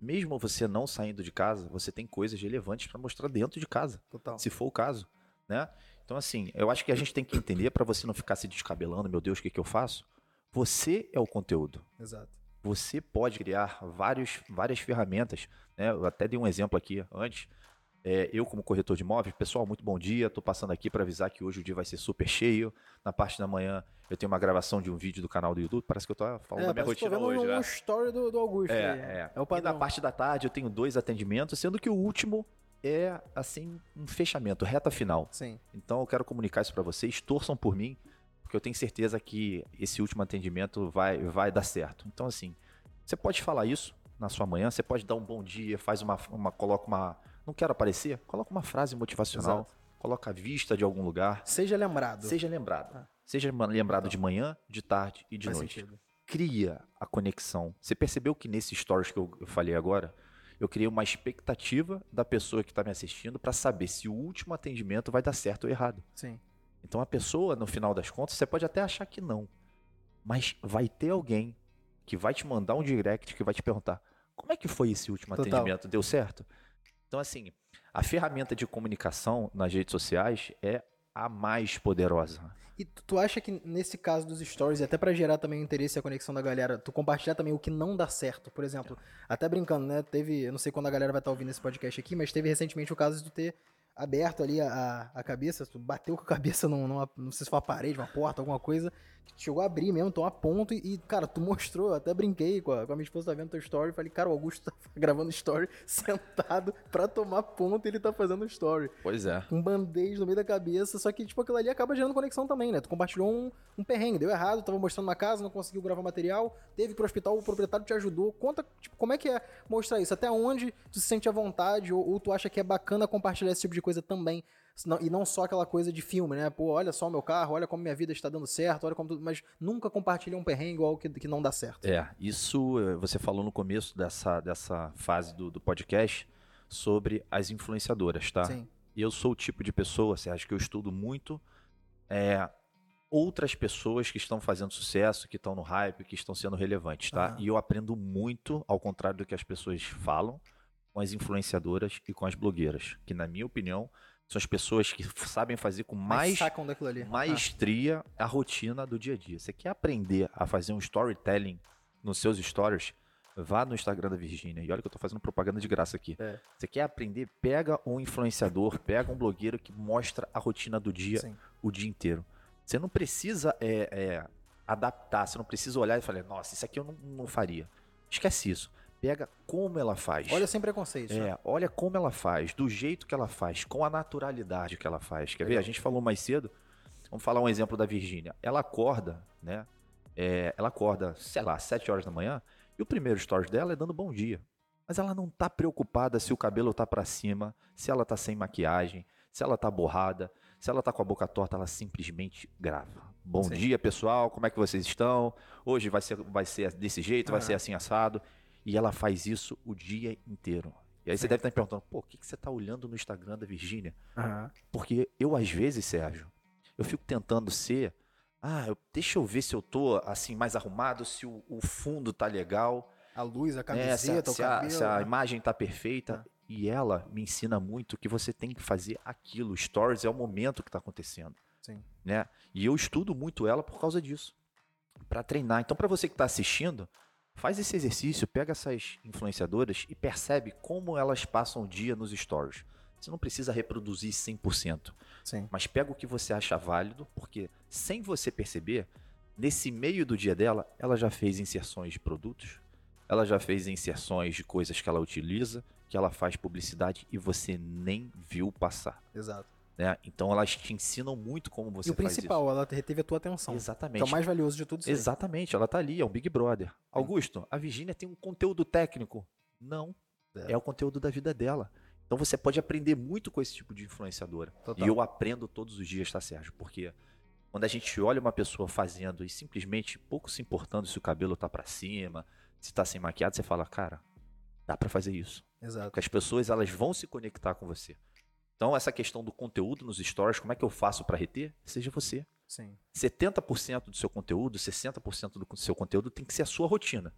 Mesmo você não saindo de casa, você tem coisas relevantes para mostrar dentro de casa. Total. se for o caso, né? Então assim, eu acho que a gente tem que entender para você não ficar se descabelando, meu Deus, o que, que eu faço? Você é o conteúdo. Exato. Você pode criar vários, várias ferramentas, né? Eu até dei um exemplo aqui antes. É, eu como corretor de imóveis, pessoal, muito bom dia. Estou passando aqui para avisar que hoje o dia vai ser super cheio. Na parte da manhã eu tenho uma gravação de um vídeo do canal do YouTube. Parece que eu tô falando da minha rotina hoje, um né? story do, do Augusto. É, aí. é. é o E padrão. na parte da tarde eu tenho dois atendimentos, sendo que o último é, assim, um fechamento, reta final. Sim. Então eu quero comunicar isso para vocês, torçam por mim, porque eu tenho certeza que esse último atendimento vai, vai dar certo. Então, assim, você pode falar isso na sua manhã, você pode dar um bom dia, faz uma, uma coloca uma. Não quero aparecer, coloca uma frase motivacional, Exato. coloca a vista de algum lugar. Seja lembrado. Seja lembrado. Ah. Seja lembrado de manhã, de tarde e de noite sentido. cria a conexão. Você percebeu que nesse stories que eu eu falei agora, eu criei uma expectativa da pessoa que está me assistindo para saber se o último atendimento vai dar certo ou errado. Sim. Então a pessoa, no final das contas, você pode até achar que não, mas vai ter alguém que vai te mandar um direct que vai te perguntar: como é que foi esse último Total. atendimento? Deu certo? Então, assim, a ferramenta de comunicação nas redes sociais é a mais poderosa. E tu, acha que nesse caso dos stories, até pra gerar também o interesse e a conexão da galera, tu compartilhar também o que não dá certo? Por exemplo, até brincando, né? Teve, eu não sei quando a galera vai estar ouvindo esse podcast aqui, mas teve recentemente o caso de tu ter aberto ali a, a, cabeça, tu bateu com a cabeça num, numa, não sei se foi uma parede, uma porta, alguma coisa, chegou a abrir mesmo, tomar ponto, e, cara, tu mostrou, eu até brinquei com a, com a minha esposa, tá vendo teu story, falei, cara, o Augusto tá gravando story sentado pra tomar ponto e ele tá fazendo story Pois é. um band-aid no meio da cabeça, só que, tipo, aquilo ali acaba gerando conexão também, né? Tu compartilhou um, um perrengue, deu errado, tava mostrando uma casa, não conseguiu gravar material, teve que ir pro hospital, o proprietário te ajudou. Conta, tipo, como é que é mostrar isso? Até onde tu se sente à vontade, ou, ou tu acha que é bacana compartilhar esse tipo de coisa também, e não só aquela coisa de filme, né? Pô, olha só o meu carro, olha como minha vida está dando certo, olha como tudo, mas nunca compartilha um perrengue ou algo que, que não dá certo. É, isso eh, você falou no começo dessa, dessa fase do, do podcast sobre as influenciadoras, tá? Sim, eu sou o tipo de pessoa, você acha que eu estudo muito é, outras pessoas que estão fazendo sucesso, que estão no hype, que estão sendo relevantes, tá? Aham. E eu aprendo muito, ao contrário do que as pessoas falam, com as influenciadoras e com as blogueiras, que na minha opinião são as pessoas que sabem fazer com mais maestria a rotina do dia a dia. Você quer aprender a fazer um storytelling nos seus stories? Vá no Instagram da Virgínia. E olha que eu tô fazendo propaganda de graça aqui. É. Você quer aprender? Pega um influenciador, pega um blogueiro que mostra a rotina do dia Sim. o dia inteiro. Você não precisa é, é, adaptar, você não precisa olhar e falar, nossa, isso aqui eu não, não faria. Esquece isso. Pega como ela faz. Olha sem preconceito. né? É, olha como ela faz, do jeito que ela faz, com a naturalidade que ela faz. Quer ver? A gente falou mais cedo. Vamos falar um exemplo da Virgínia. Ela acorda, né? É, ela acorda, sei lá, 7 horas da manhã, e o primeiro stories dela é dando bom dia. Mas ela não tá preocupada se o cabelo tá para cima, se ela tá sem maquiagem, se ela tá borrada, se ela tá com a boca torta, ela simplesmente grava. Bom Sim. dia, pessoal, como é que vocês estão? Hoje vai ser, vai ser desse jeito, vai Aham. ser assim assado. E ela faz isso o dia inteiro. E aí você Sim. deve estar me perguntando, pô, o que, que você tá olhando no Instagram da Virgínia? Aham. Porque eu, às vezes, Sérgio, eu fico tentando ser. Ah, eu- deixa eu ver se eu tô assim mais arrumado, se o, o fundo tá legal, A luz, a se, a, camiseta, o se a- cabelo. se a né? imagem tá perfeita. E ela me ensina muito que você tem que fazer aquilo. Stories é o momento que tá acontecendo, Sim. né? E eu estudo muito ela por causa disso, Pra treinar. Então, pra você que tá assistindo, faz esse exercício, pega essas influenciadoras e percebe como elas passam o dia nos stories. Você não precisa reproduzir 100%. Sim. Mas pega o que você acha válido, porque sem você perceber, nesse meio do dia dela, ela já fez inserções de produtos, ela já fez inserções de coisas que ela utiliza, que ela faz publicidade e você nem viu passar. Exato. Né? Então elas te ensinam muito como você e o faz principal, ela reteve a tua atenção. isso. Que é Exatamente. o mais valioso de tudo isso. Exatamente, ela tá ali, é um Big Brother. Augusto, a Virgínia tem um conteúdo técnico. Não. É. É. o conteúdo da vida dela. Então você pode aprender muito com esse tipo de influenciadora. Total. E eu aprendo todos os dias, tá, Sérgio? Porque quando a gente olha uma pessoa fazendo e simplesmente pouco se importando se o cabelo tá pra cima, se tá sem maquiagem, você fala, cara, dá pra fazer isso. Exato. Porque as pessoas elas vão se conectar com você. Então essa questão do conteúdo nos stories, como é que eu faço pra reter? Seja você. Sim. 70% do seu conteúdo, 60% do seu conteúdo tem que ser a sua rotina.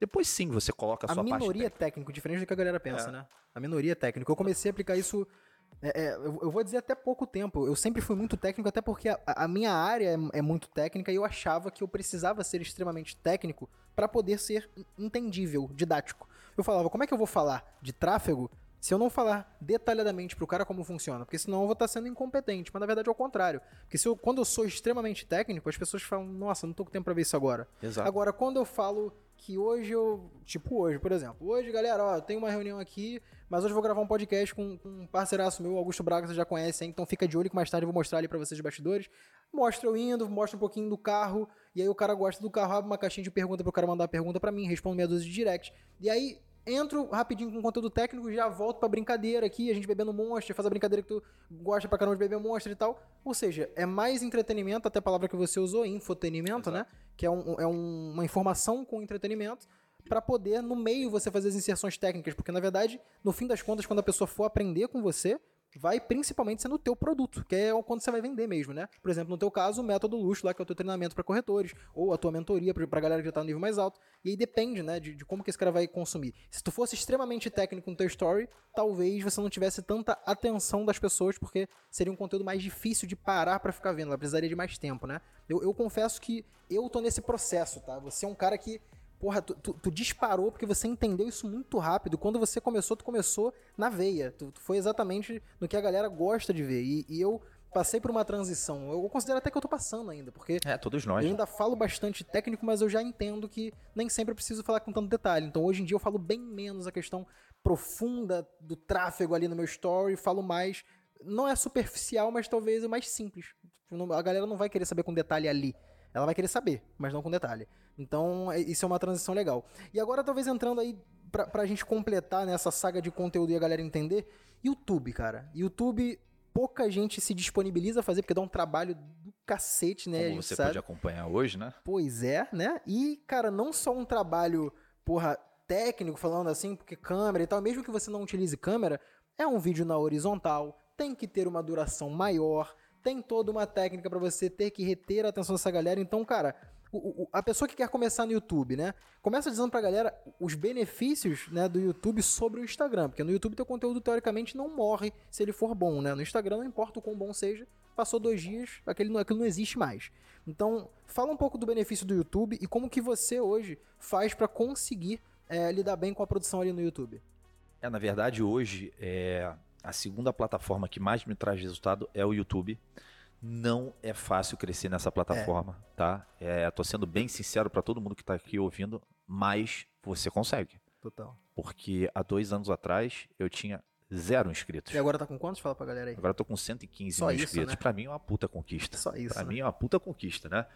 Depois sim você coloca a A sua minoria parte. técnico, diferente do que a galera pensa, É. né? A minoria técnico. Eu comecei a aplicar isso. é, é, eu eu vou dizer até pouco tempo. Eu sempre fui muito técnico, até porque a, a minha área é, é muito técnica e eu achava que eu precisava ser extremamente técnico para poder ser entendível, didático. Eu falava, como é que eu vou falar de tráfego se eu não falar detalhadamente pro cara como funciona? Porque senão eu vou estar sendo incompetente. Mas na verdade é o contrário. Porque se eu- quando eu sou extremamente técnico, as pessoas falam, nossa, não tô com tempo pra ver isso agora. Exato. Agora, quando eu falo que hoje eu. Tipo, hoje, por exemplo. Hoje, galera, ó, eu tenho uma reunião aqui, mas hoje eu vou gravar um podcast com, com um parceiraço meu, Augusto Braga, você já conhece, hein? Então fica de olho que mais tarde eu vou mostrar ali pra vocês os bastidores. Mostra eu indo, mostra um pouquinho do carro, e aí o cara gosta do carro, abre uma caixinha de pergunta pro cara mandar a pergunta pra mim, respondo meia dúzia de direct. E aí. Entro rapidinho com conteúdo técnico, já volto pra brincadeira aqui, a gente bebendo monstro, faz a brincadeira que tu gosta pra caramba de beber monstro e tal. Ou seja, é mais entretenimento, até a palavra que você usou, infotenimento, Exato. né? que é, um- é um- uma informação com entretenimento, para poder, no meio, você fazer as inserções técnicas. Porque, na verdade, no fim das contas, quando a pessoa for aprender com você, vai principalmente ser no teu produto, que é quando você vai vender mesmo, né? Por exemplo, no teu caso, o método luxo lá, que é o teu treinamento para corretores, ou a tua mentoria pra galera que já tá no nível mais alto. E aí depende, né, de, de como que esse cara vai consumir. Se tu fosse extremamente técnico no teu story, talvez você não tivesse tanta atenção das pessoas, porque seria um conteúdo mais difícil de parar para ficar vendo, ela precisaria de mais tempo, né? Eu, eu confesso que eu tô nesse processo, tá? Você é um cara que Porra, tu, tu- tu disparou porque você entendeu isso muito rápido. Quando você começou, tu começou na veia. Tu, tu foi exatamente no que a galera gosta de ver. E, e eu passei por uma transição. Eu considero até que eu tô passando ainda, porque É, todos nós. eu né? ainda falo bastante técnico, mas eu já entendo que nem sempre eu preciso falar com tanto detalhe. Então hoje em dia eu falo bem menos a questão profunda do tráfego ali no meu story, falo mais. Não é superficial, mas talvez é mais simples. A galera não vai querer saber com detalhe ali. Ela vai querer saber, mas não com detalhe. Então, é- isso é uma transição legal. E agora, talvez entrando aí pra, pra gente completar nessa saga de conteúdo e a galera entender, YouTube, cara. YouTube, pouca gente se disponibiliza a fazer, porque dá um trabalho do cacete, né? Como você sabe. pode acompanhar hoje, né? Pois é, né? E, cara, não só um trabalho, porra, técnico, falando assim, porque câmera e tal, mesmo que você não utilize câmera, é um vídeo na horizontal, tem que ter uma duração maior, tem toda uma técnica pra você ter que reter a atenção dessa galera. Então, cara, o, o, a pessoa que quer começar no YouTube, né? Começa dizendo pra galera os benefícios né, do YouTube sobre o Instagram. Porque no YouTube teu conteúdo, teoricamente, não morre se ele for bom, né? No Instagram, não importa o quão bom seja, passou dois dias, aquele, aquilo não existe mais. Então, fala um pouco do benefício do YouTube e como que você hoje faz para conseguir é, lidar bem com a produção ali no YouTube. É, na verdade, hoje, é, a segunda plataforma que mais me traz resultado é o YouTube. Não é fácil crescer nessa plataforma, é. tá? É, tô sendo bem sincero para todo mundo que está aqui ouvindo, mas você consegue. Total. Porque há dois anos atrás eu tinha zero inscritos. E agora tá com quantos? Fala pra galera aí. Agora eu tô com 115 Só mil isso, inscritos. Né? Pra mim é uma puta conquista. Só isso. Pra né? mim é uma puta conquista, né?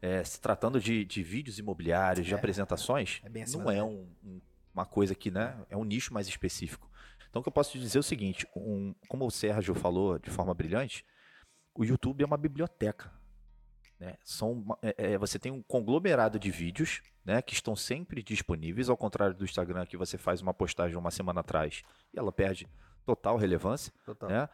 É, se tratando de, de vídeos imobiliários, de é, apresentações, é não é um, um, uma coisa que, né? É um nicho mais específico. Então, o que eu posso te dizer é o seguinte: um, como o Sérgio falou de forma brilhante, o YouTube é uma biblioteca. Né? São, é, é, você tem um conglomerado de vídeos né, que estão sempre disponíveis, ao contrário do Instagram, que você faz uma postagem uma semana atrás e ela perde total relevância. Total. Né?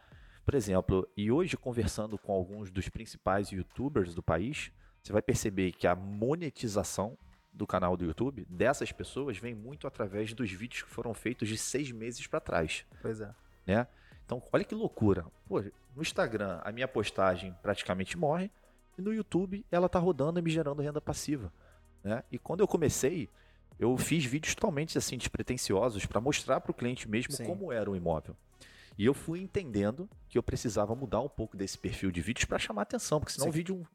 Por exemplo, e hoje conversando com alguns dos principais youtubers do país, você vai perceber que a monetização do canal do YouTube dessas pessoas vem muito através dos vídeos que foram feitos de seis meses para trás. Pois é. Né? Então, olha que loucura. Pô, no Instagram, a minha postagem praticamente morre, e no YouTube, ela tá rodando e me gerando renda passiva. Né? E quando eu comecei, eu fiz vídeos totalmente assim despretensiosos para mostrar para o cliente mesmo Sim. como era o imóvel. E eu fui entendendo que eu precisava mudar um pouco desse perfil de vídeos para chamar atenção, porque senão Sim. o vídeo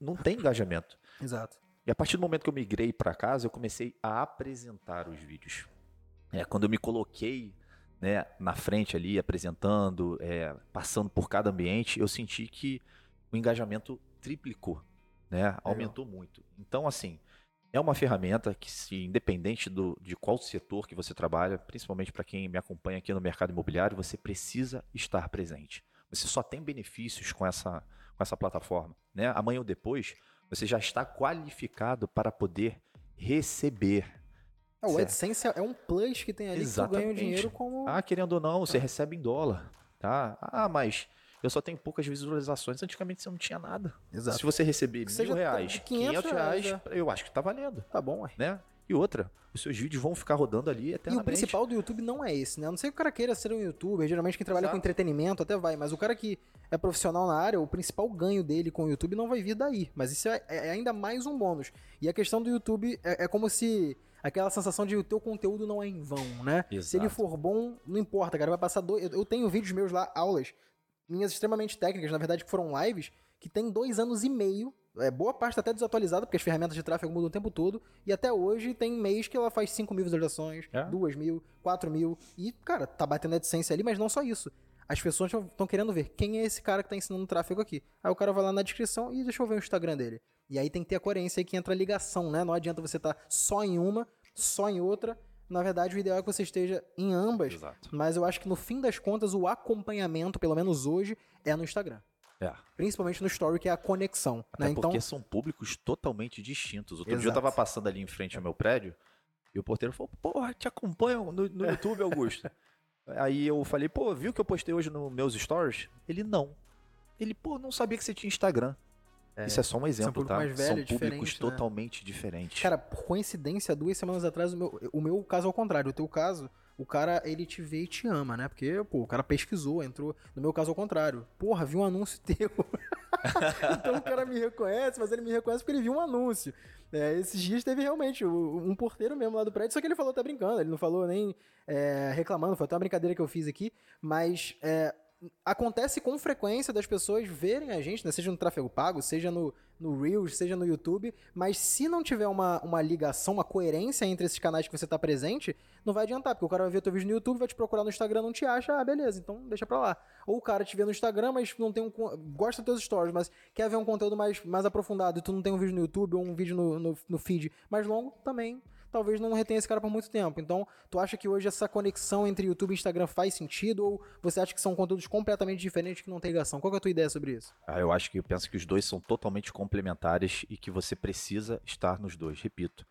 não tem engajamento. Exato. E a partir do momento que eu migrei para casa, eu comecei a apresentar os vídeos. É, quando eu me coloquei né, na frente ali, apresentando, é, passando por cada ambiente, eu senti que o engajamento triplicou, né, aumentou muito. Então, assim, é uma ferramenta que, se, independente do, de qual setor que você trabalha, principalmente para quem me acompanha aqui no mercado imobiliário, você precisa estar presente. Você só tem benefícios com essa, com essa plataforma. Né? Amanhã ou depois, você já está qualificado para poder receber. É, o AdSense é um plus que tem ali Exatamente. que tu ganha o dinheiro como... Ah, querendo ou não, você ah. recebe em dólar. Tá? Ah, mas eu só tenho poucas visualizações. Antigamente você não tinha nada. Exato. Se você receber mil reais, 500, reais, reais, eu acho que tá valendo. Tá bom, ué. Né? E outra, os seus vídeos vão ficar rodando ali eternamente. E o principal do YouTube não é esse, né? A não sei que o cara queira ser um youtuber, geralmente quem trabalha Exato. com entretenimento até vai, mas o cara que é profissional na área, o principal ganho dele com o YouTube não vai vir daí. Mas isso é, é ainda mais um bônus. E a questão do YouTube é, é como se aquela sensação de o teu conteúdo não é em vão, né? Exato. Se ele for bom, não importa, cara. Vai passar dois. Eu tenho vídeos meus lá, aulas, minhas extremamente técnicas, na verdade, que foram lives, que tem dois anos e meio. É, boa parte tá até desatualizada, porque as ferramentas de tráfego mudam o tempo todo. E até hoje tem mês que ela faz 5 mil visualizações, é? 2 mil, 4 mil. E, cara, tá batendo a AdSense ali, mas não só isso. As pessoas estão querendo ver quem é esse cara que tá ensinando tráfego aqui. Aí o cara vai lá na descrição e deixa eu ver o Instagram dele. E aí tem que ter a coerência aí que entra a ligação, né? Não adianta você estar tá só em uma, só em outra na verdade, o ideal é que você esteja em ambas. Exato. Mas eu acho que no fim das contas, o acompanhamento, pelo menos hoje, é no Instagram. É. Principalmente no Story, que é a conexão. Até né? porque então... são públicos totalmente distintos. Outro Exato. dia eu tava passando ali em frente ao meu prédio e o porteiro falou: Porra, te acompanho no, no YouTube, Augusto. Aí eu falei: Pô, viu que eu postei hoje nos meus stories? Ele não. Ele, pô, não sabia que você tinha Instagram. É, Isso é só um exemplo, tá? Velho, São públicos né? totalmente diferentes. Cara, por coincidência, duas semanas atrás, o meu, o meu caso é o contrário. O teu caso, o cara, ele te vê e te ama, né? Porque, pô, o cara pesquisou, entrou. No meu caso, ao contrário. Porra, viu um anúncio teu. então o cara me reconhece, mas ele me reconhece porque ele viu um anúncio. É, esses dias teve realmente um porteiro mesmo lá do prédio, só que ele falou até brincando, ele não falou nem é, reclamando, foi até uma brincadeira que eu fiz aqui, mas é, acontece com frequência das pessoas verem a gente, né? seja no tráfego pago, seja no, no Reels, seja no YouTube, mas se não tiver uma, uma ligação, uma coerência entre esses canais que você está presente, não vai adiantar, porque o cara vai ver teu vídeo no YouTube, vai te procurar no Instagram, não te acha, ah, beleza, então deixa pra lá. Ou o cara te vê no Instagram, mas não tem um. gosta dos teus stories, mas quer ver um conteúdo mais, mais aprofundado e tu não tem um vídeo no YouTube ou um vídeo no, no, no feed mais longo, também talvez não retenha esse cara por muito tempo. Então, tu acha que hoje essa conexão entre YouTube e Instagram faz sentido ou você acha que são conteúdos completamente diferentes que não tem ligação? Qual é a tua ideia sobre isso? Ah, eu acho que eu penso que os dois são totalmente complementares e que você precisa estar nos dois. Repito,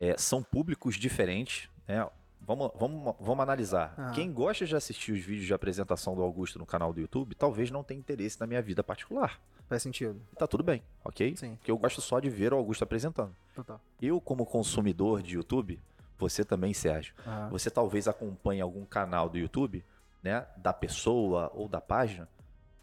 é, são públicos diferentes, né? vamos, vamos, vamos analisar. Ah. Quem gosta de assistir os vídeos de apresentação do Augusto no canal do YouTube, talvez não tenha interesse na minha vida particular. Faz sentido. E tá tudo bem, ok? Sim. Porque eu gosto só de ver o Augusto apresentando. Total. Eu, como consumidor de YouTube, você também, Sérgio, Ah. você talvez acompanhe algum canal do YouTube, né, da pessoa ou da página,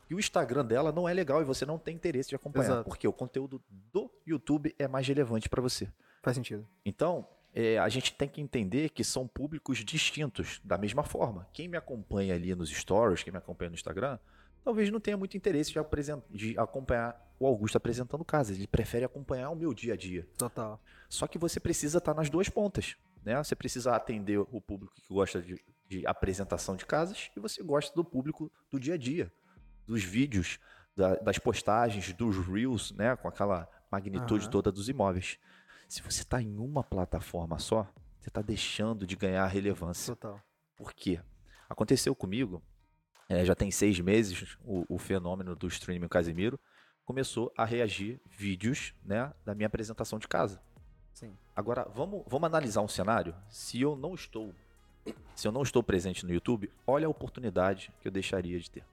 e o Instagram dela não é legal e você não tem interesse de acompanhar, Exato. porque o conteúdo do YouTube é mais relevante para você. Faz sentido. Então, é, a gente tem que entender que são públicos distintos, da mesma forma. Quem me acompanha ali nos stories, quem me acompanha no Instagram, talvez não tenha muito interesse de, apresen- de acompanhar o Augusto apresentando casa. Ele prefere acompanhar o meu dia a dia. Total. Só que você precisa estar nas duas pontas. Né? Você precisa atender o público que gosta de, de apresentação de casas e você gosta do público do dia a dia, dos vídeos, da- das postagens, dos reels, né? com aquela magnitude Aham. toda dos imóveis. Se você está em uma plataforma só, você está deixando de ganhar relevância. Total. Por quê? Aconteceu comigo, é, já tem seis meses, o, o fenômeno do streaming Casimiro começou a reagir vídeos né, da minha apresentação de casa. Sim. Agora, vamos, vamos analisar um cenário. Se eu não estou, se eu não estou presente no YouTube, olha a oportunidade que eu deixaria de ter.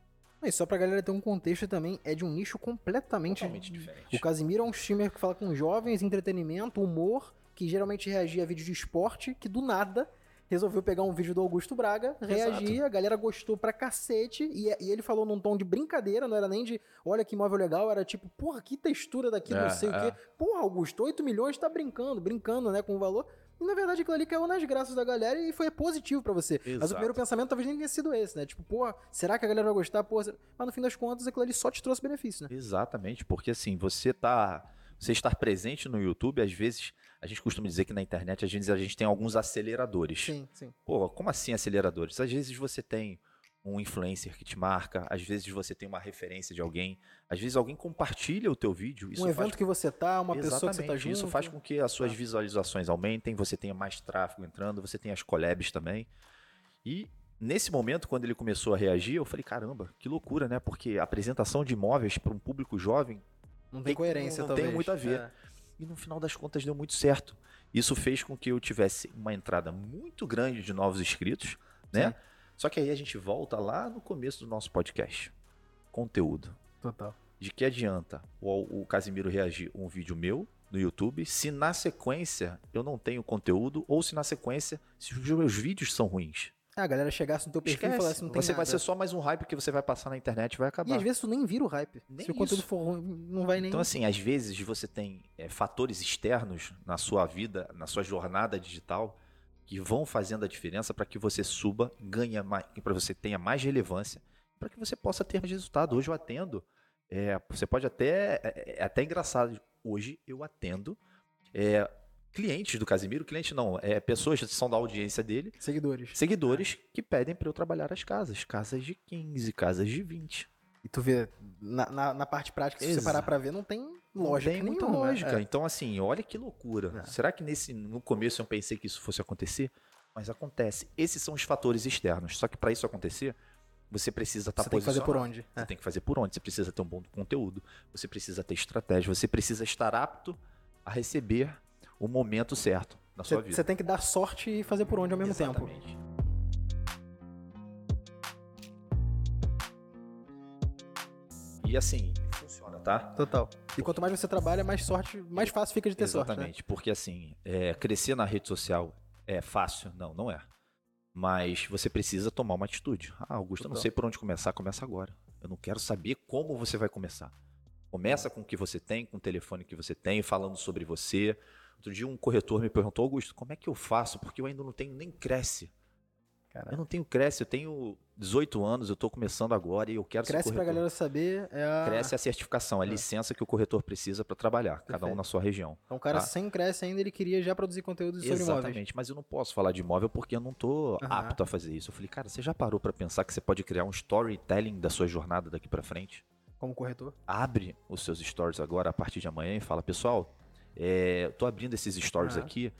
Mas só pra galera ter um contexto também, é de um nicho completamente, diferente. O Casimiro é um streamer que fala com jovens, entretenimento, humor, que geralmente reagia a vídeos de esporte, que do nada resolveu pegar um vídeo do Augusto Braga, reagir, a galera gostou pra cacete, e, e ele falou num tom de brincadeira, não era nem de, olha que imóvel legal, era tipo, porra, que textura daqui, não É, sei o é. quê. Porra, Augusto, 8 milhões tá brincando, brincando, né, com o valor. E na verdade aquilo ali caiu nas graças da galera e foi positivo pra você. Mas o Exato. primeiro pensamento talvez nem tenha sido esse, né? Tipo, pô, será que a galera vai gostar? Pô, será- mas no fim das contas aquilo ali só te trouxe benefício, né? Exatamente, porque assim, você tá. Você estar presente no YouTube, às vezes, a gente costuma dizer que na internet, às vezes a gente tem alguns aceleradores. Sim, sim. Pô, como assim aceleradores? Às vezes você tem um influencer que te marca, às vezes você tem uma referência de alguém, às vezes alguém compartilha o teu vídeo. Isso um evento faz... que você tá, uma pessoa que você tá Exatamente, junto. Isso faz com que as suas Tá. visualizações aumentem, você tenha mais tráfego entrando, você tem as collabs também. E nesse momento, quando ele começou a reagir, eu falei, caramba, que loucura, né? Porque a apresentação de imóveis para um público jovem Não tem tem- coerência, não talvez. tem muito a ver. É. e no final das contas deu muito certo. Isso fez com que eu tivesse uma entrada muito grande de novos inscritos, né? Sim. Só que aí a gente volta lá no começo do nosso podcast. Conteúdo. Total. De que adianta o, o Casimiro reagir a um vídeo meu no YouTube se na sequência eu não tenho conteúdo ou se na sequência se os meus vídeos são ruins? A galera chegasse no teu perfil e falasse, não tem você vai nada. ser só mais um hype que você vai passar na internet e vai acabar. E às vezes tu nem vira o hype. Nem Se o conteúdo for ruim, não vai nem... Então, assim, às vezes você tem é, fatores externos na sua vida, na sua jornada digital, que vão fazendo a diferença para que você suba, ganha mais, para você tenha mais relevância, para que você possa ter mais resultado. Hoje eu atendo, é, você pode até, é, é até engraçado, hoje eu atendo é, clientes do Casimiro, cliente não, é pessoas que são da audiência dele, Seguidores. seguidores que pedem para eu trabalhar as casas, casas de 15, casas de 20. E tu vê, na, na, na parte prática, se você Exato. parar pra ver, não tem Não lógica tem muita nenhuma, lógica. é. Então, assim, olha que loucura. É. Será que nesse no começo eu pensei que isso fosse acontecer? Mas acontece. Esses são os fatores externos. Só que para isso acontecer, você precisa estar Você tem que fazer por onde? Você É. tem que fazer por onde? Você precisa ter um bom conteúdo. Você precisa ter estratégia. Você precisa estar apto a receber o momento certo na sua vida. você tem que dar sorte e fazer por onde ao mesmo tempo. Exatamente. E assim, funciona, tá? Total. E quanto mais você trabalha, mais sorte, mais fácil fica de ter sorte. né? Exatamente, porque assim, é, crescer na rede social é fácil? Não, não é. Mas você precisa tomar uma atitude. Ah, Augusto, eu não Total. sei por onde começar, começa agora. Eu não quero saber como você vai começar. Começa com o que você tem, com o telefone que você tem, falando sobre você. Outro dia um corretor me perguntou, Augusto, como é que eu faço? Porque eu ainda não tenho nem cresce. Cara, Eu não tenho cresce, eu tenho 18 anos, eu estou começando agora e eu quero cresce ser pra corretor. galera saber. É a... Cresce a certificação, a É. licença que o corretor precisa para trabalhar, cada um Perfeito. na sua região. Então o cara tá? sem cresce ainda, ele queria já produzir conteúdo sobre imóveis. Exatamente, mas eu não posso falar de imóvel porque eu não Aham. apto a fazer isso. Eu falei, cara, você já parou para pensar que você pode criar um storytelling da sua jornada daqui para frente? Como corretor. Abre os seus stories agora a partir de amanhã e fala, pessoal, é, tô abrindo esses stories Aham. aqui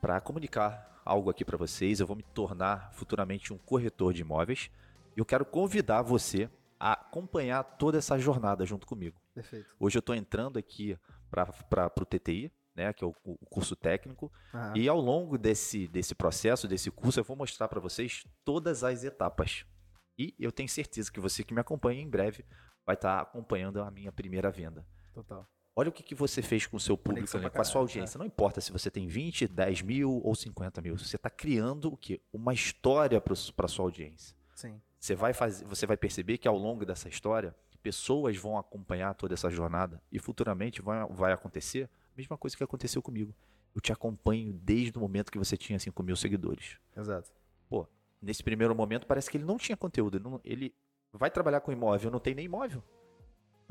para comunicar algo aqui para vocês. Eu vou me tornar futuramente um corretor de imóveis e eu quero convidar você a acompanhar toda essa jornada junto comigo. Perfeito. Hoje eu estou entrando aqui para o TTI, né, que é o, o curso técnico. Aham. E ao longo desse, desse processo, desse curso, eu vou mostrar para vocês todas as etapas. E eu tenho certeza que você que me acompanha em breve vai estar acompanhando a minha primeira venda. Total. Olha o que, que você fez com o seu público, pra com a sua audiência. Não importa se você tem 20, 10 mil ou 50 mil. Você está criando o quê? Uma história para a sua audiência. Sim. Você vai, fazer, você vai perceber que ao longo dessa história, pessoas vão acompanhar toda essa jornada e futuramente vai, vai acontecer a mesma coisa que aconteceu comigo. Eu te acompanho desde o momento que você tinha 5 mil seguidores. Exato. Nesse primeiro momento, parece que ele não tinha conteúdo. Ele, não- ele vai trabalhar com imóvel, não tem nem imóvel.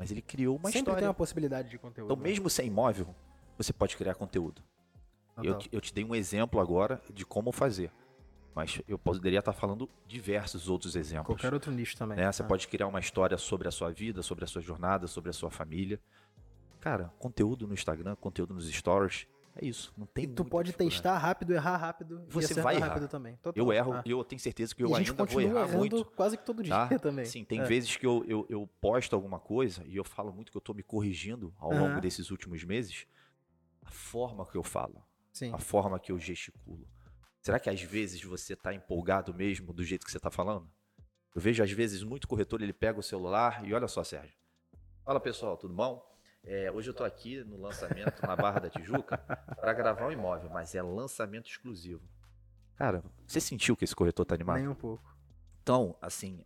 Mas ele criou uma Sempre história. tem uma possibilidade de conteúdo. Então, né? mesmo sem imóvel, você pode criar conteúdo. Eu, Total. te- eu te dei um exemplo agora de como fazer. Mas eu poderia estar falando diversos outros exemplos. Qualquer outro nicho também. né? Você Ah. pode criar uma história sobre a sua vida, sobre a sua jornada, sobre a sua família. Cara, conteúdo no Instagram, conteúdo nos stories, é isso. Não tem E tu pode testar rápido, errar rápido. Você vai errar. rápido também. Total. Eu erro, Ah. e eu tenho certeza que eu ainda vou errar errando muito. quase que todo dia Tá? também. Sim, tem É. vezes que eu, eu, eu posto alguma coisa e eu falo muito que eu tô me corrigindo ao longo desses últimos meses. A forma que eu falo, Sim. a forma que eu gesticulo. Será que às vezes você tá empolgado mesmo do jeito que você tá falando? Eu vejo às vezes muito corretor, ele pega o celular e olha só, Sérgio. Fala pessoal, tudo bom? É, hoje eu tô aqui no lançamento na Barra da Tijuca para gravar um imóvel, mas é lançamento exclusivo. Cara, você sentiu que esse corretor tá animado? Nem um pouco. Então, assim,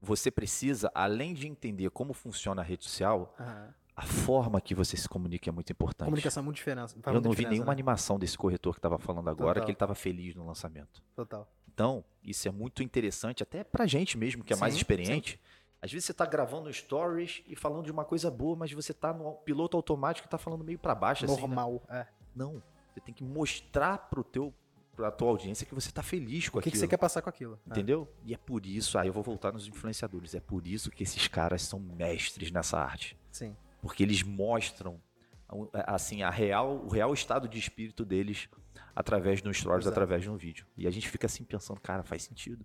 você precisa, além de entender como funciona a rede social, Aham. a forma que você se comunica é muito importante. Comunicação é muito diferença. faz Eu não vi nenhuma né? animação desse corretor que estava falando agora Total. que ele estava feliz no lançamento. Total. Então, isso é muito interessante, até pra gente mesmo, que é mais Sim, experiente. Às vezes você tá gravando stories e falando de uma coisa boa, mas você tá no piloto automático e tá falando meio pra baixo, assim. né? Normal. é. Não. Você tem que mostrar pro teu, pra tua audiência que você tá feliz com O que, que aquilo. você quer passar com aquilo? É. Entendeu? E é por isso, aí eu vou voltar nos influenciadores, é por isso que esses caras são mestres nessa arte. Sim. Porque eles mostram assim a real, o real estado de espírito deles através de um stories, Exato. através de um vídeo. E a gente fica assim pensando, cara, faz sentido.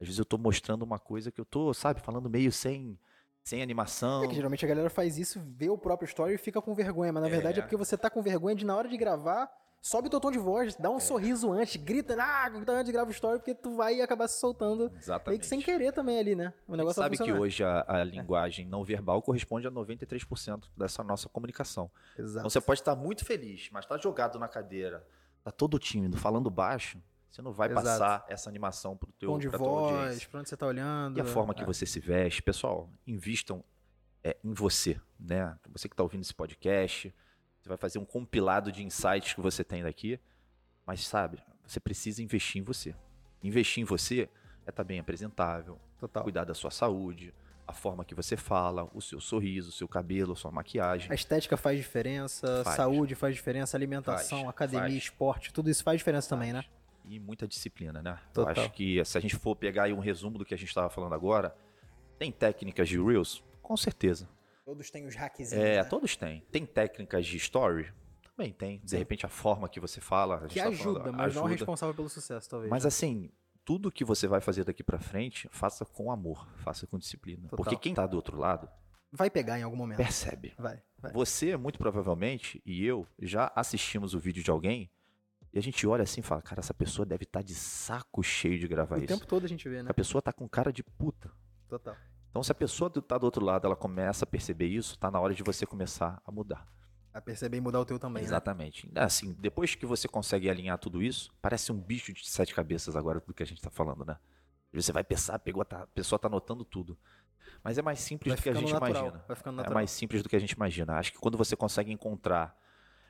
Às vezes eu tô mostrando uma coisa que eu tô, sabe, falando meio sem sem animação. É que geralmente a galera faz isso, vê o próprio story e fica com vergonha, mas na verdade é porque você tá com vergonha de na hora de gravar, sobe teu tom de voz, É. dá um sorriso antes, grita, ah, grita antes de gravar o story, porque tu vai acabar se soltando meio Exatamente. que sem querer também ali, né? O negócio sabe que hoje a, a linguagem não verbal corresponde a 93% dessa nossa comunicação. Exato. Então você pode estar muito feliz, mas tá jogado na cadeira, tá todo tímido, falando baixo, você não vai Exato. passar essa animação pro teu tom de voz, pra onde você tá olhando. E a forma que é. você se veste, pessoal, invistam é, em você, né? Você que está ouvindo esse podcast, você vai fazer um compilado de insights que você tem daqui, mas sabe, você precisa investir em você. Investir em você é estar bem apresentável, Total. cuidar da sua saúde, a forma que você fala, o seu sorriso, o seu cabelo, a sua maquiagem. A estética faz diferença, Faz. saúde faz diferença, alimentação, Faz, academia, faz. esporte, tudo isso faz diferença também, né? E muita disciplina, né? Total. Eu acho que se a gente for pegar aí um resumo do que a gente estava falando agora, tem técnicas de Reels? Com certeza. Todos têm os hackzinhos. É, né? todos têm. Tem técnicas de story? Também tem. De Sim. repente a forma que você fala. a gente Que tá ajuda, falando, mas não é ajuda. responsável pelo sucesso, talvez. Mas né? assim, tudo que você vai fazer daqui pra frente, faça com amor, faça com disciplina. Total. Porque quem tá do outro lado Vai pegar em algum momento. percebe. Vai, vai. Você, muito provavelmente, e eu, já assistimos o vídeo de alguém e a gente olha assim e fala: Cara, essa pessoa deve estar de saco cheio de gravar O isso. tempo todo a gente vê, né? A pessoa tá com cara de puta. Total. Então, se a pessoa tá do outro lado, ela começa a perceber isso, tá na hora de você começar a mudar. A perceber e mudar o teu também, né? Exatamente. Assim, depois que você consegue alinhar tudo isso, parece um bicho de sete cabeças agora do que a gente tá falando, né? Você vai pensar, pegou, tá, a pessoa tá anotando tudo. Mas é mais simples Vai do que a gente natural. imagina. Vai ficando É mais simples do que a gente imagina. Acho que quando você consegue encontrar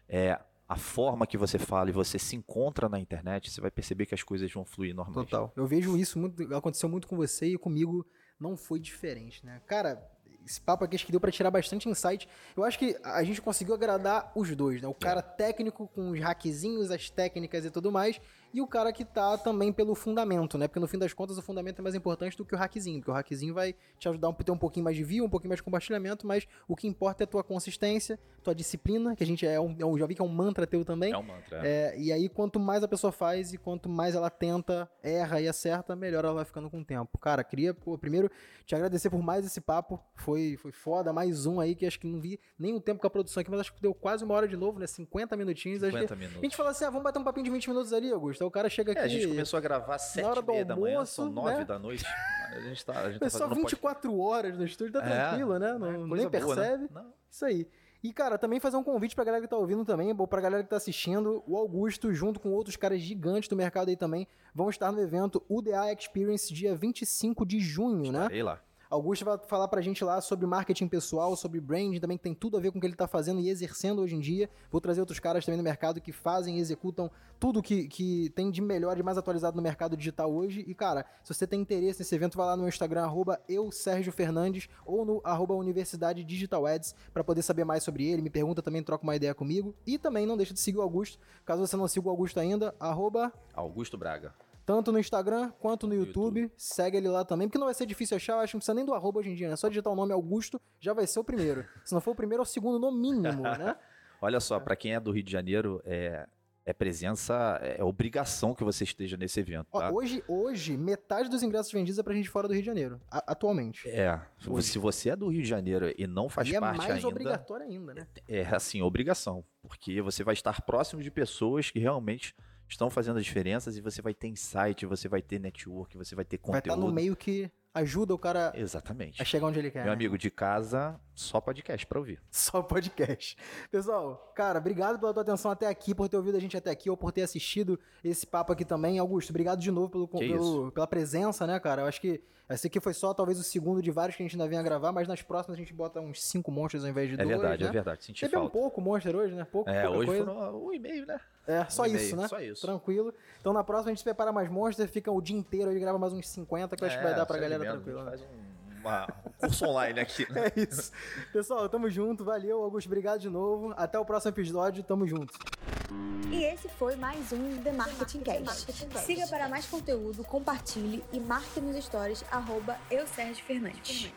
é, a forma que você fala e você se encontra na internet, você vai perceber que as coisas vão fluir normalmente. Total. Eu vejo isso muito. Aconteceu muito com você e comigo não foi diferente, né? Cara, esse papo aqui acho que deu pra tirar bastante insight. Eu acho que a gente conseguiu agradar os dois, né? O cara técnico com os hackzinhos, as técnicas e tudo mais. E o cara que tá também pelo fundamento, né? Porque no fim das contas o fundamento é mais importante do que o hackzinho, porque o hackzinho vai te ajudar a ter um pouquinho mais de view, um pouquinho mais de compartilhamento, mas o que importa é a tua consistência, tua disciplina, que a gente é um, é um já vi que é um mantra teu também. É um mantra. É. É, e aí quanto mais a pessoa faz e quanto mais ela tenta, erra e acerta, melhor ela vai ficando com o tempo. Cara, queria, pô, primeiro te agradecer por mais esse papo, foi, foi foda, mais um aí que acho que não vi nem o tempo com a produção aqui, mas acho que deu quase uma hora de novo, né? 50 minutinhos. 50 que, minutos. A gente falou assim, ah, vamos bater um papinho de 20 minutos ali, Augusto. Aí o cara chega aqui... É, a gente começou a gravar às sete hora do meia da manhã, almoço, são nove né? da noite. A gente tá, a gente É tá só fazendo 24 horas no estúdio, tá É, tranquilo, né? é, Não, coisa nem boa, né? percebe. Isso aí. E, cara, também fazer um convite pra galera que tá ouvindo também, ou pra galera que tá assistindo, o Augusto, junto com outros caras gigantes do mercado aí também, vão estar no evento UDA Experience dia 25 de junho, né? Parei lá. Augusto vai falar pra gente lá sobre marketing pessoal, sobre branding, também que tem tudo a ver com o que ele tá fazendo e exercendo hoje em dia. Vou trazer outros caras também no mercado que fazem e executam tudo que, que tem de melhor e mais atualizado no mercado digital hoje. E, cara, se você tem interesse nesse evento, vai lá no meu Instagram, arroba eu, Sérgio Fernandes, ou no arroba Universidade Digital Ads, pra poder saber mais sobre ele. Me pergunta também, troca uma ideia comigo. E também não deixa de seguir o Augusto. Caso você não siga o Augusto ainda, arroba Augusto Braga. Tanto no Instagram quanto no YouTube. Segue ele lá também, porque não vai ser difícil achar. Eu acho que não precisa nem do arroba hoje em dia, né? Só digitar o nome Augusto já vai ser o primeiro. Se não for o primeiro, é o segundo no mínimo, né? Olha só, pra quem é do Rio de Janeiro, é, é presença, é obrigação que você esteja nesse evento, Ó, tá? hoje, hoje, metade dos ingressos vendidos é pra gente fora do Rio de Janeiro, a- atualmente. É, Hoje. se você é do Rio de Janeiro e não faz e é parte mais ainda, obrigatório ainda, né? é assim, obrigação, porque você vai estar próximo de pessoas que realmente estão fazendo as diferenças e você vai ter insight, você vai ter network, você vai ter Vai conteúdo. estar no meio que ajuda o cara Exatamente. a chegar onde ele quer. Meu né? amigo, de casa, só podcast pra ouvir. Só podcast. Pessoal, cara, obrigado pela tua atenção até aqui, por ter ouvido a gente até aqui, ou por ter assistido esse papo aqui também. Augusto, obrigado de novo pelo, pelo- pela presença, né, cara? Eu acho que esse aqui foi só talvez o segundo de vários que a gente ainda venha gravar, mas nas próximas a gente bota uns cinco monstros ao invés de É dois, verdade, né? é verdade. Senti Teve um falta. pouco monster hoje, né? Pouco, É, hoje coisa. foram um e-mail, né? É, só um e-mail, isso, né? só isso. Tranquilo. Então na próxima a gente prepara mais monstros, fica o dia inteiro aí, grava mais uns 50, que eu acho que vai dar pra galera tranquilo. né? a gente Faz um, uma- curso online aqui. né? É isso. Pessoal, tamo junto. Valeu, Augusto. Obrigado de novo. Até o próximo episódio. Tamo junto. E esse foi mais um The Marketing Cast. Siga para mais conteúdo, compartilhe e marque nos stories arroba eu Sérgio Fernandes.